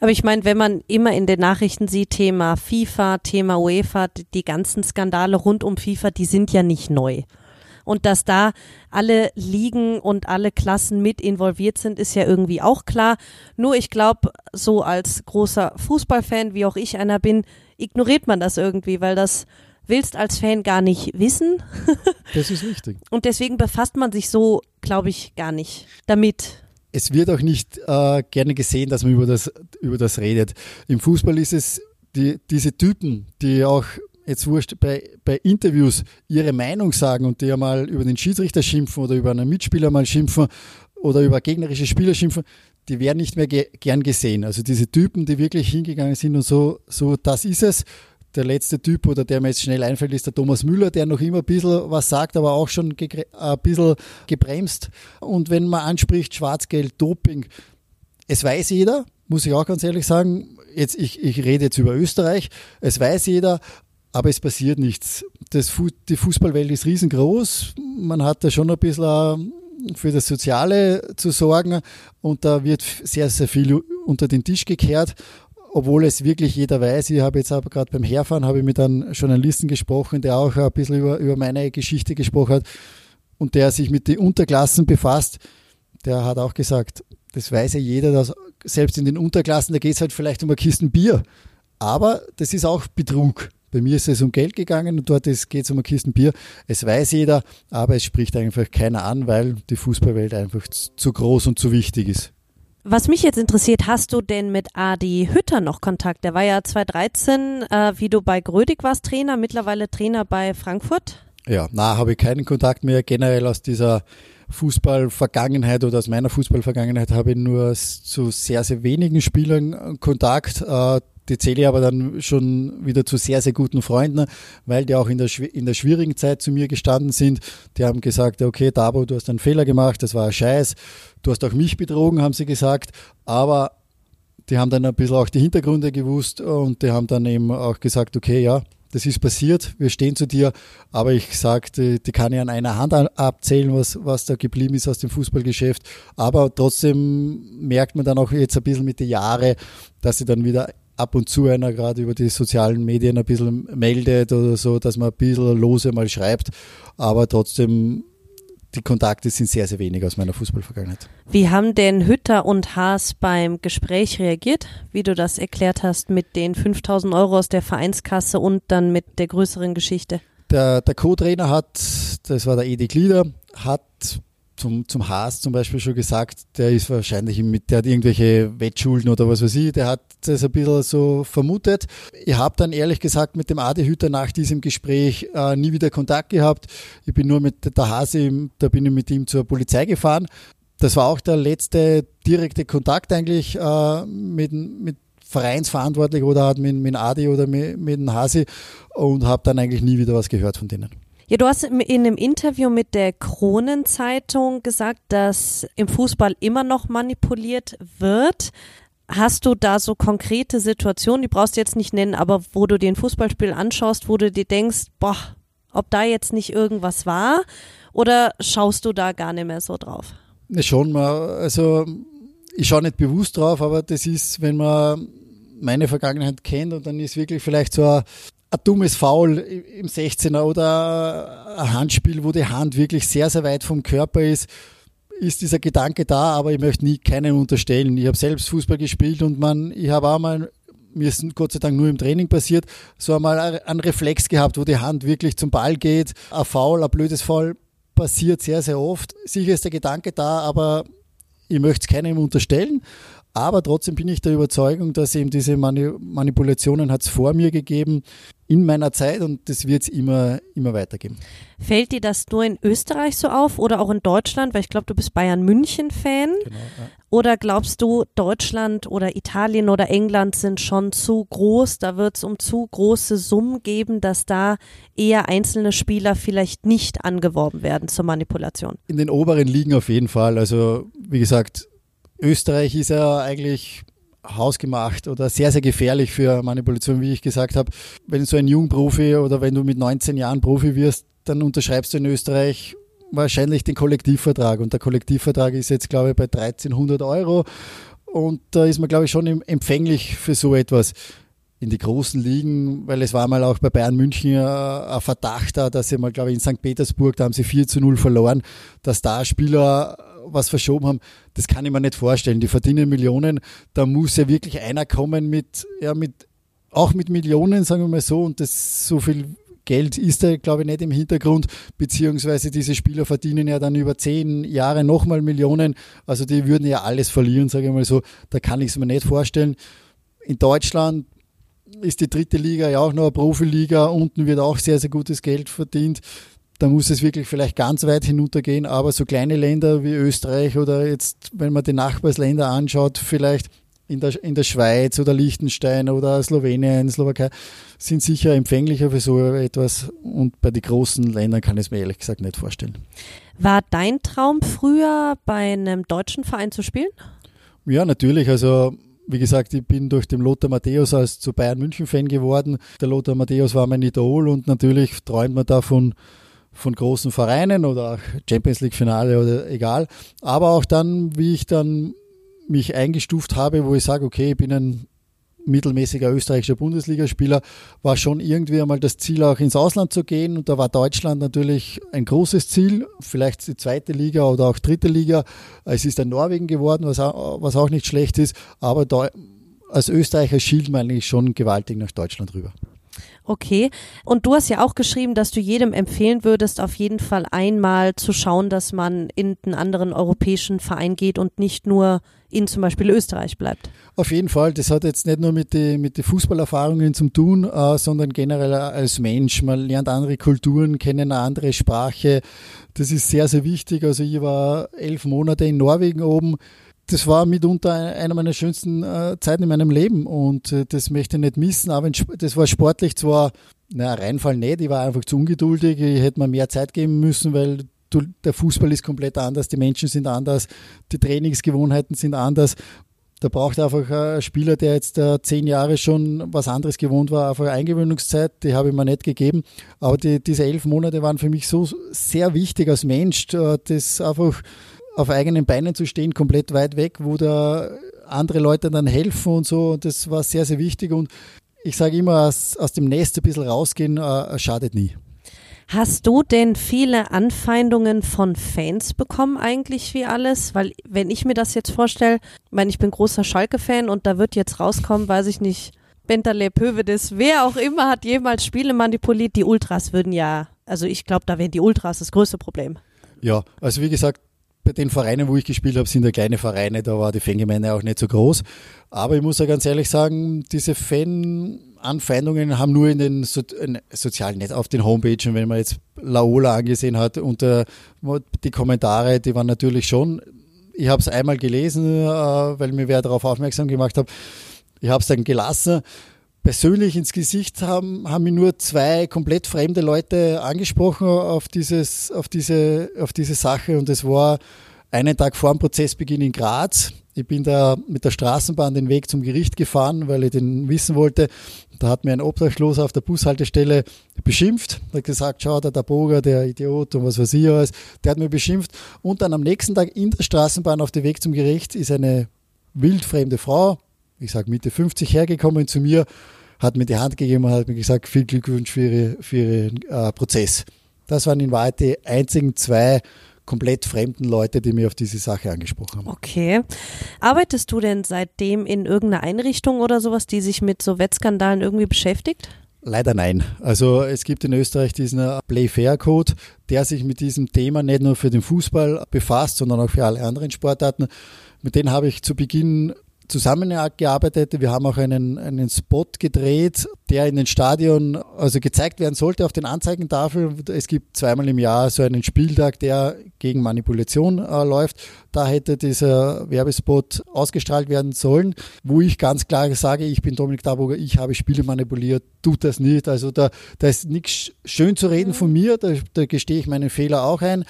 Aber ich meine, wenn man immer in den Nachrichten sieht, Thema FIFA, Thema UEFA, die ganzen Skandale rund um FIFA, die sind ja nicht neu. Und dass da alle Ligen und alle Klassen mit involviert sind, ist ja irgendwie auch klar. Nur ich glaube, so als großer Fußballfan, wie auch ich einer bin, ignoriert man das irgendwie, weil das willst als Fan gar nicht wissen. das ist richtig. Und deswegen befasst man sich so, glaube ich, gar nicht damit. Es wird auch nicht äh, gerne gesehen, dass man über das, über das redet. Im Fußball ist es die, diese Typen, die auch jetzt wurscht, bei, bei Interviews ihre Meinung sagen und die ja mal über den Schiedsrichter schimpfen oder über einen Mitspieler mal schimpfen oder über gegnerische Spieler schimpfen, die werden nicht mehr ge gern gesehen. Also diese Typen, die wirklich hingegangen sind und so, so, das ist es. Der letzte Typ oder der mir jetzt schnell einfällt, ist der Thomas Müller, der noch immer ein bisschen was sagt, aber auch schon ein bisschen gebremst. Und wenn man anspricht, Schwarzgeld, Doping, es weiß jeder, muss ich auch ganz ehrlich sagen, jetzt, ich, ich rede jetzt über Österreich, es weiß jeder, aber es passiert nichts. Das, die Fußballwelt ist riesengroß. Man hat da schon ein bisschen für das Soziale zu sorgen und da wird sehr, sehr viel unter den Tisch gekehrt, obwohl es wirklich jeder weiß. Ich habe jetzt aber gerade beim Herfahren habe ich mit einem Journalisten gesprochen, der auch ein bisschen über, über meine Geschichte gesprochen hat und der sich mit den Unterklassen befasst. Der hat auch gesagt, das weiß ja jeder, dass selbst in den Unterklassen, da geht es halt vielleicht um eine Kisten Bier Aber das ist auch Betrug. Bei mir ist es um Geld gegangen und dort geht es um eine Kisten Bier. Es weiß jeder, aber es spricht einfach keiner an, weil die Fußballwelt einfach zu groß und zu wichtig ist. Was mich jetzt interessiert, hast du denn mit Adi Hütter noch Kontakt? Der war ja 2013, äh, wie du bei Grödig warst, Trainer, mittlerweile Trainer bei Frankfurt. Ja, na, habe ich keinen Kontakt mehr. Generell aus dieser Fußballvergangenheit oder aus meiner Fußballvergangenheit habe ich nur zu sehr, sehr wenigen Spielern Kontakt. Äh, die zähle ich aber dann schon wieder zu sehr, sehr guten Freunden, weil die auch in der, in der schwierigen Zeit zu mir gestanden sind. Die haben gesagt, okay, Dabo, du hast einen Fehler gemacht, das war ein Scheiß, du hast auch mich betrogen, haben sie gesagt, aber die haben dann ein bisschen auch die Hintergründe gewusst und die haben dann eben auch gesagt, okay, ja, das ist passiert, wir stehen zu dir, aber ich sage, die, die, kann ich an einer Hand abzählen, was, was da geblieben ist aus dem Fußballgeschäft. Aber trotzdem merkt man dann auch jetzt ein bisschen mit den Jahren, dass sie dann wieder ab und zu einer gerade über die sozialen Medien ein bisschen meldet oder so, dass man ein bisschen lose mal schreibt, aber trotzdem die Kontakte sind sehr, sehr wenig aus meiner Fußballvergangenheit. Wie haben denn Hütter und Haas beim Gespräch reagiert, wie du das erklärt hast mit den 5000 Euro aus der Vereinskasse und dann mit der größeren Geschichte? Der, der Co-Trainer hat, das war der Edi Glieder, hat zum, zum Haas zum Beispiel schon gesagt, der ist wahrscheinlich mit, der hat irgendwelche Wettschulden oder was weiß ich, der hat das ein bisschen so vermutet. Ich habe dann ehrlich gesagt mit dem Adi Hütter nach diesem Gespräch äh, nie wieder Kontakt gehabt. Ich bin nur mit der Hase, da bin ich mit ihm zur Polizei gefahren. Das war auch der letzte direkte Kontakt eigentlich äh, mit, mit Vereinsverantwortlich oder mit, mit Adi oder mit, mit dem Hasi und habe dann eigentlich nie wieder was gehört von denen. Ja, du hast in einem Interview mit der Kronenzeitung gesagt, dass im Fußball immer noch manipuliert wird. Hast du da so konkrete Situationen, die brauchst du jetzt nicht nennen, aber wo du den Fußballspiel anschaust, wo du dir denkst, boah, ob da jetzt nicht irgendwas war? Oder schaust du da gar nicht mehr so drauf? Ne, schon mal. Also ich schaue nicht bewusst drauf, aber das ist, wenn man meine Vergangenheit kennt und dann ist wirklich vielleicht so ein ein dummes Foul im 16er oder ein Handspiel, wo die Hand wirklich sehr, sehr weit vom Körper ist, ist dieser Gedanke da, aber ich möchte nie keinen unterstellen. Ich habe selbst Fußball gespielt und man, ich habe auch mal, mir ist Gott sei Dank nur im Training passiert, so einmal einen Reflex gehabt, wo die Hand wirklich zum Ball geht. Ein Foul, ein blödes Foul passiert sehr, sehr oft. Sicher ist der Gedanke da, aber ich möchte es keinem unterstellen. Aber trotzdem bin ich der Überzeugung, dass eben diese Manipulationen hat es vor mir gegeben in meiner Zeit und das wird es immer, immer weitergeben. Fällt dir das nur in Österreich so auf oder auch in Deutschland? Weil ich glaube, du bist Bayern München-Fan. Genau, ja. Oder glaubst du, Deutschland oder Italien oder England sind schon zu groß? Da wird es um zu große Summen geben, dass da eher einzelne Spieler vielleicht nicht angeworben werden zur Manipulation? In den oberen Ligen auf jeden Fall. Also, wie gesagt, Österreich ist ja eigentlich hausgemacht oder sehr, sehr gefährlich für Manipulation, wie ich gesagt habe. Wenn so ein Jungprofi oder wenn du mit 19 Jahren Profi wirst, dann unterschreibst du in Österreich wahrscheinlich den Kollektivvertrag. Und der Kollektivvertrag ist jetzt, glaube ich, bei 1300 Euro. Und da ist man, glaube ich, schon empfänglich für so etwas in die großen Ligen, weil es war mal auch bei Bayern München ein Verdacht da, dass sie mal, glaube ich, in St. Petersburg, da haben sie 4 zu 0 verloren, dass da Spieler was verschoben haben, das kann ich mir nicht vorstellen. Die verdienen Millionen, da muss ja wirklich einer kommen mit, ja, mit, auch mit Millionen, sagen wir mal so, und das so viel Geld ist da, glaube ich, nicht im Hintergrund, beziehungsweise diese Spieler verdienen ja dann über zehn Jahre nochmal Millionen, also die würden ja alles verlieren, sage ich mal so, da kann ich es mir nicht vorstellen. In Deutschland ist die dritte Liga ja auch noch eine Profiliga, unten wird auch sehr, sehr gutes Geld verdient da muss es wirklich vielleicht ganz weit hinuntergehen, aber so kleine Länder wie Österreich oder jetzt, wenn man die Nachbarsländer anschaut, vielleicht in der, in der Schweiz oder Liechtenstein oder Slowenien, Slowakei, sind sicher empfänglicher für so etwas und bei den großen Ländern kann ich es mir ehrlich gesagt nicht vorstellen. War dein Traum früher bei einem deutschen Verein zu spielen? Ja, natürlich. Also wie gesagt, ich bin durch den Lothar Matthäus als zu Bayern München Fan geworden. Der Lothar Matthäus war mein Idol und natürlich träumt man davon, von großen Vereinen oder Champions League Finale oder egal. Aber auch dann, wie ich dann mich eingestuft habe, wo ich sage, okay, ich bin ein mittelmäßiger österreichischer Bundesligaspieler, war schon irgendwie einmal das Ziel, auch ins Ausland zu gehen. Und da war Deutschland natürlich ein großes Ziel, vielleicht die zweite Liga oder auch dritte Liga. Es ist dann Norwegen geworden, was auch, nicht schlecht ist. Aber als Österreicher schielt man eigentlich schon gewaltig nach Deutschland rüber. Okay. Und du hast ja auch geschrieben, dass du jedem empfehlen würdest, auf jeden Fall einmal zu schauen, dass man in einen anderen europäischen Verein geht und nicht nur in zum Beispiel Österreich bleibt. Auf jeden Fall. Das hat jetzt nicht nur mit den mit die Fußballerfahrungen zu tun, äh, sondern generell als Mensch. Man lernt andere Kulturen kennen, eine andere Sprache. Das ist sehr, sehr wichtig. Also ich war elf Monate in Norwegen oben das war mitunter eine meiner schönsten äh, Zeiten in meinem Leben und äh, das möchte ich nicht missen. Aber das war sportlich zwar, naja, Reinfall nicht, ich war einfach zu ungeduldig, ich hätte mir mehr Zeit geben müssen, weil du, der Fußball ist komplett anders, die Menschen sind anders, die Trainingsgewohnheiten sind anders. Da braucht einfach ein Spieler, der jetzt äh, zehn Jahre schon was anderes gewohnt war, einfach Eingewöhnungszeit, die habe ich mir nicht gegeben. Aber die, diese elf Monate waren für mich so sehr wichtig als Mensch, äh, das einfach auf eigenen Beinen zu stehen, komplett weit weg, wo da andere Leute dann helfen und so. Und das war sehr, sehr wichtig. Und ich sage immer, aus, aus dem Nest ein bisschen rausgehen, äh, schadet nie. Hast du denn viele Anfeindungen von Fans bekommen eigentlich wie alles? Weil wenn ich mir das jetzt vorstelle, ich meine, ich bin großer Schalke-Fan und da wird jetzt rauskommen, weiß ich nicht, Bentaleb, Hövedes, wer auch immer hat jemals Spiele manipuliert. Die Ultras würden ja, also ich glaube, da wären die Ultras das größte Problem. Ja, also wie gesagt, bei den Vereinen, wo ich gespielt habe, sind ja kleine Vereine, da war die Fangemeinde auch nicht so groß. Aber ich muss ja ganz ehrlich sagen, diese Fan-Anfeindungen haben nur in den so in sozialen Netz, auf den Homepages, wenn man jetzt Laola angesehen hat, und äh, die Kommentare, die waren natürlich schon, ich habe es einmal gelesen, äh, weil mir wer darauf aufmerksam gemacht hat, ich habe es dann gelassen persönlich ins Gesicht haben, haben mir nur zwei komplett fremde Leute angesprochen auf, dieses, auf, diese, auf diese Sache und es war einen Tag vor dem Prozessbeginn in Graz. Ich bin da mit der Straßenbahn den Weg zum Gericht gefahren, weil ich den wissen wollte. Da hat mir ein Obdachloser auf der Bushaltestelle beschimpft. Er hat gesagt, schau der Boger, der Idiot und was weiß ich alles. Der hat mir beschimpft. Und dann am nächsten Tag in der Straßenbahn auf dem Weg zum Gericht ist eine wildfremde Frau, ich sage Mitte 50 hergekommen zu mir, hat mir die Hand gegeben und hat mir gesagt, viel Glückwunsch für, ihre, für Ihren äh, Prozess. Das waren in Wahrheit die einzigen zwei komplett fremden Leute, die mir auf diese Sache angesprochen haben. Okay. Arbeitest du denn seitdem in irgendeiner Einrichtung oder sowas, die sich mit so Wettskandalen irgendwie beschäftigt? Leider nein. Also es gibt in Österreich diesen Play-Fair-Code, der sich mit diesem Thema nicht nur für den Fußball befasst, sondern auch für alle anderen Sportarten. Mit denen habe ich zu Beginn zusammengearbeitet. Wir haben auch einen, einen Spot gedreht, der in den Stadion also gezeigt werden sollte auf den Anzeigentafeln. Es gibt zweimal im Jahr so einen Spieltag, der gegen Manipulation äh, läuft. Da hätte dieser Werbespot ausgestrahlt werden sollen, wo ich ganz klar sage, ich bin Dominik Darburger, ich habe Spiele manipuliert, tut das nicht. Also da, da ist nichts schön zu reden von mir, da, da gestehe ich meinen Fehler auch ein.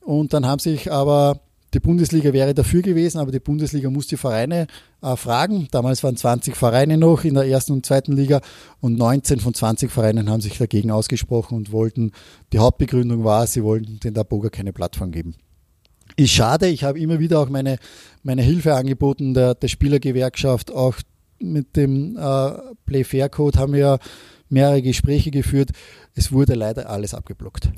Und dann haben sich aber die Bundesliga wäre dafür gewesen, aber die Bundesliga muss die Vereine äh, fragen. Damals waren 20 Vereine noch in der ersten und zweiten Liga und 19 von 20 Vereinen haben sich dagegen ausgesprochen und wollten, die Hauptbegründung war, sie wollten den Daboga keine Plattform geben. Ist schade, ich habe immer wieder auch meine, meine Hilfe angeboten, der, der Spielergewerkschaft, auch mit dem äh, Play Fair Code haben wir mehrere Gespräche geführt. Es wurde leider alles abgeblockt.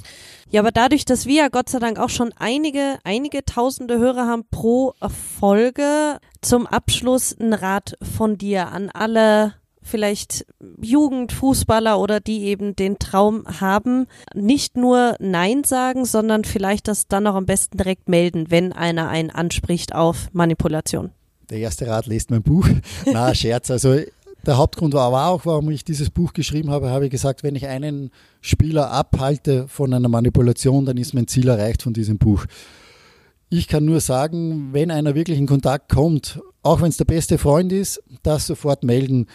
Ja, aber dadurch, dass wir ja Gott sei Dank auch schon einige, einige tausende Hörer haben pro Folge, zum Abschluss ein Rat von dir an alle vielleicht Jugendfußballer oder die eben den Traum haben, nicht nur Nein sagen, sondern vielleicht das dann auch am besten direkt melden, wenn einer einen anspricht auf Manipulation. Der erste Rat lest mein Buch. Na, Scherz. Also der Hauptgrund war aber auch, warum ich dieses Buch geschrieben habe, habe ich gesagt, wenn ich einen Spieler abhalte von einer Manipulation, dann ist mein Ziel erreicht von diesem Buch. Ich kann nur sagen, wenn einer wirklich in Kontakt kommt, auch wenn es der beste Freund ist, das sofort melden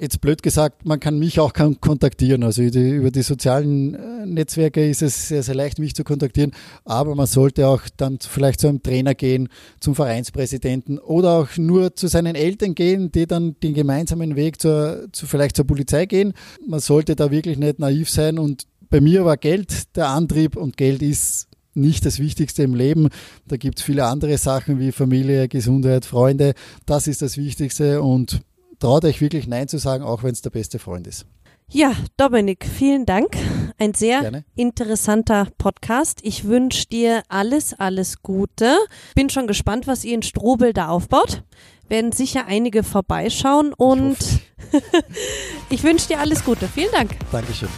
jetzt blöd gesagt, man kann mich auch kontaktieren. Also über die sozialen äh, Netzwerke ist es sehr, sehr leicht, mich zu kontaktieren. Aber man sollte auch dann vielleicht zu einem Trainer gehen, zum Vereinspräsidenten oder auch nur zu seinen Eltern gehen, die dann den gemeinsamen Weg zur, zu, vielleicht zur Polizei gehen. Man sollte da wirklich nicht naiv sein. Und bei mir war Geld der Antrieb und Geld ist nicht das Wichtigste im Leben. Da gibt es viele andere Sachen wie Familie, Gesundheit, Freunde. Das ist das Wichtigste und traut euch wirklich Nein zu sagen, auch wenn es der beste Freund ist. Ja, Dominik, vielen Dank. Ein sehr Gerne. interessanter Podcast. Ich wünsche dir alles, alles Gute. Bin schon gespannt, was ihr in Strobel da aufbaut. Werden sicher einige vorbeischauen und hoffe. ich wünsche dir alles Gute. Vielen Dank. Dankeschön.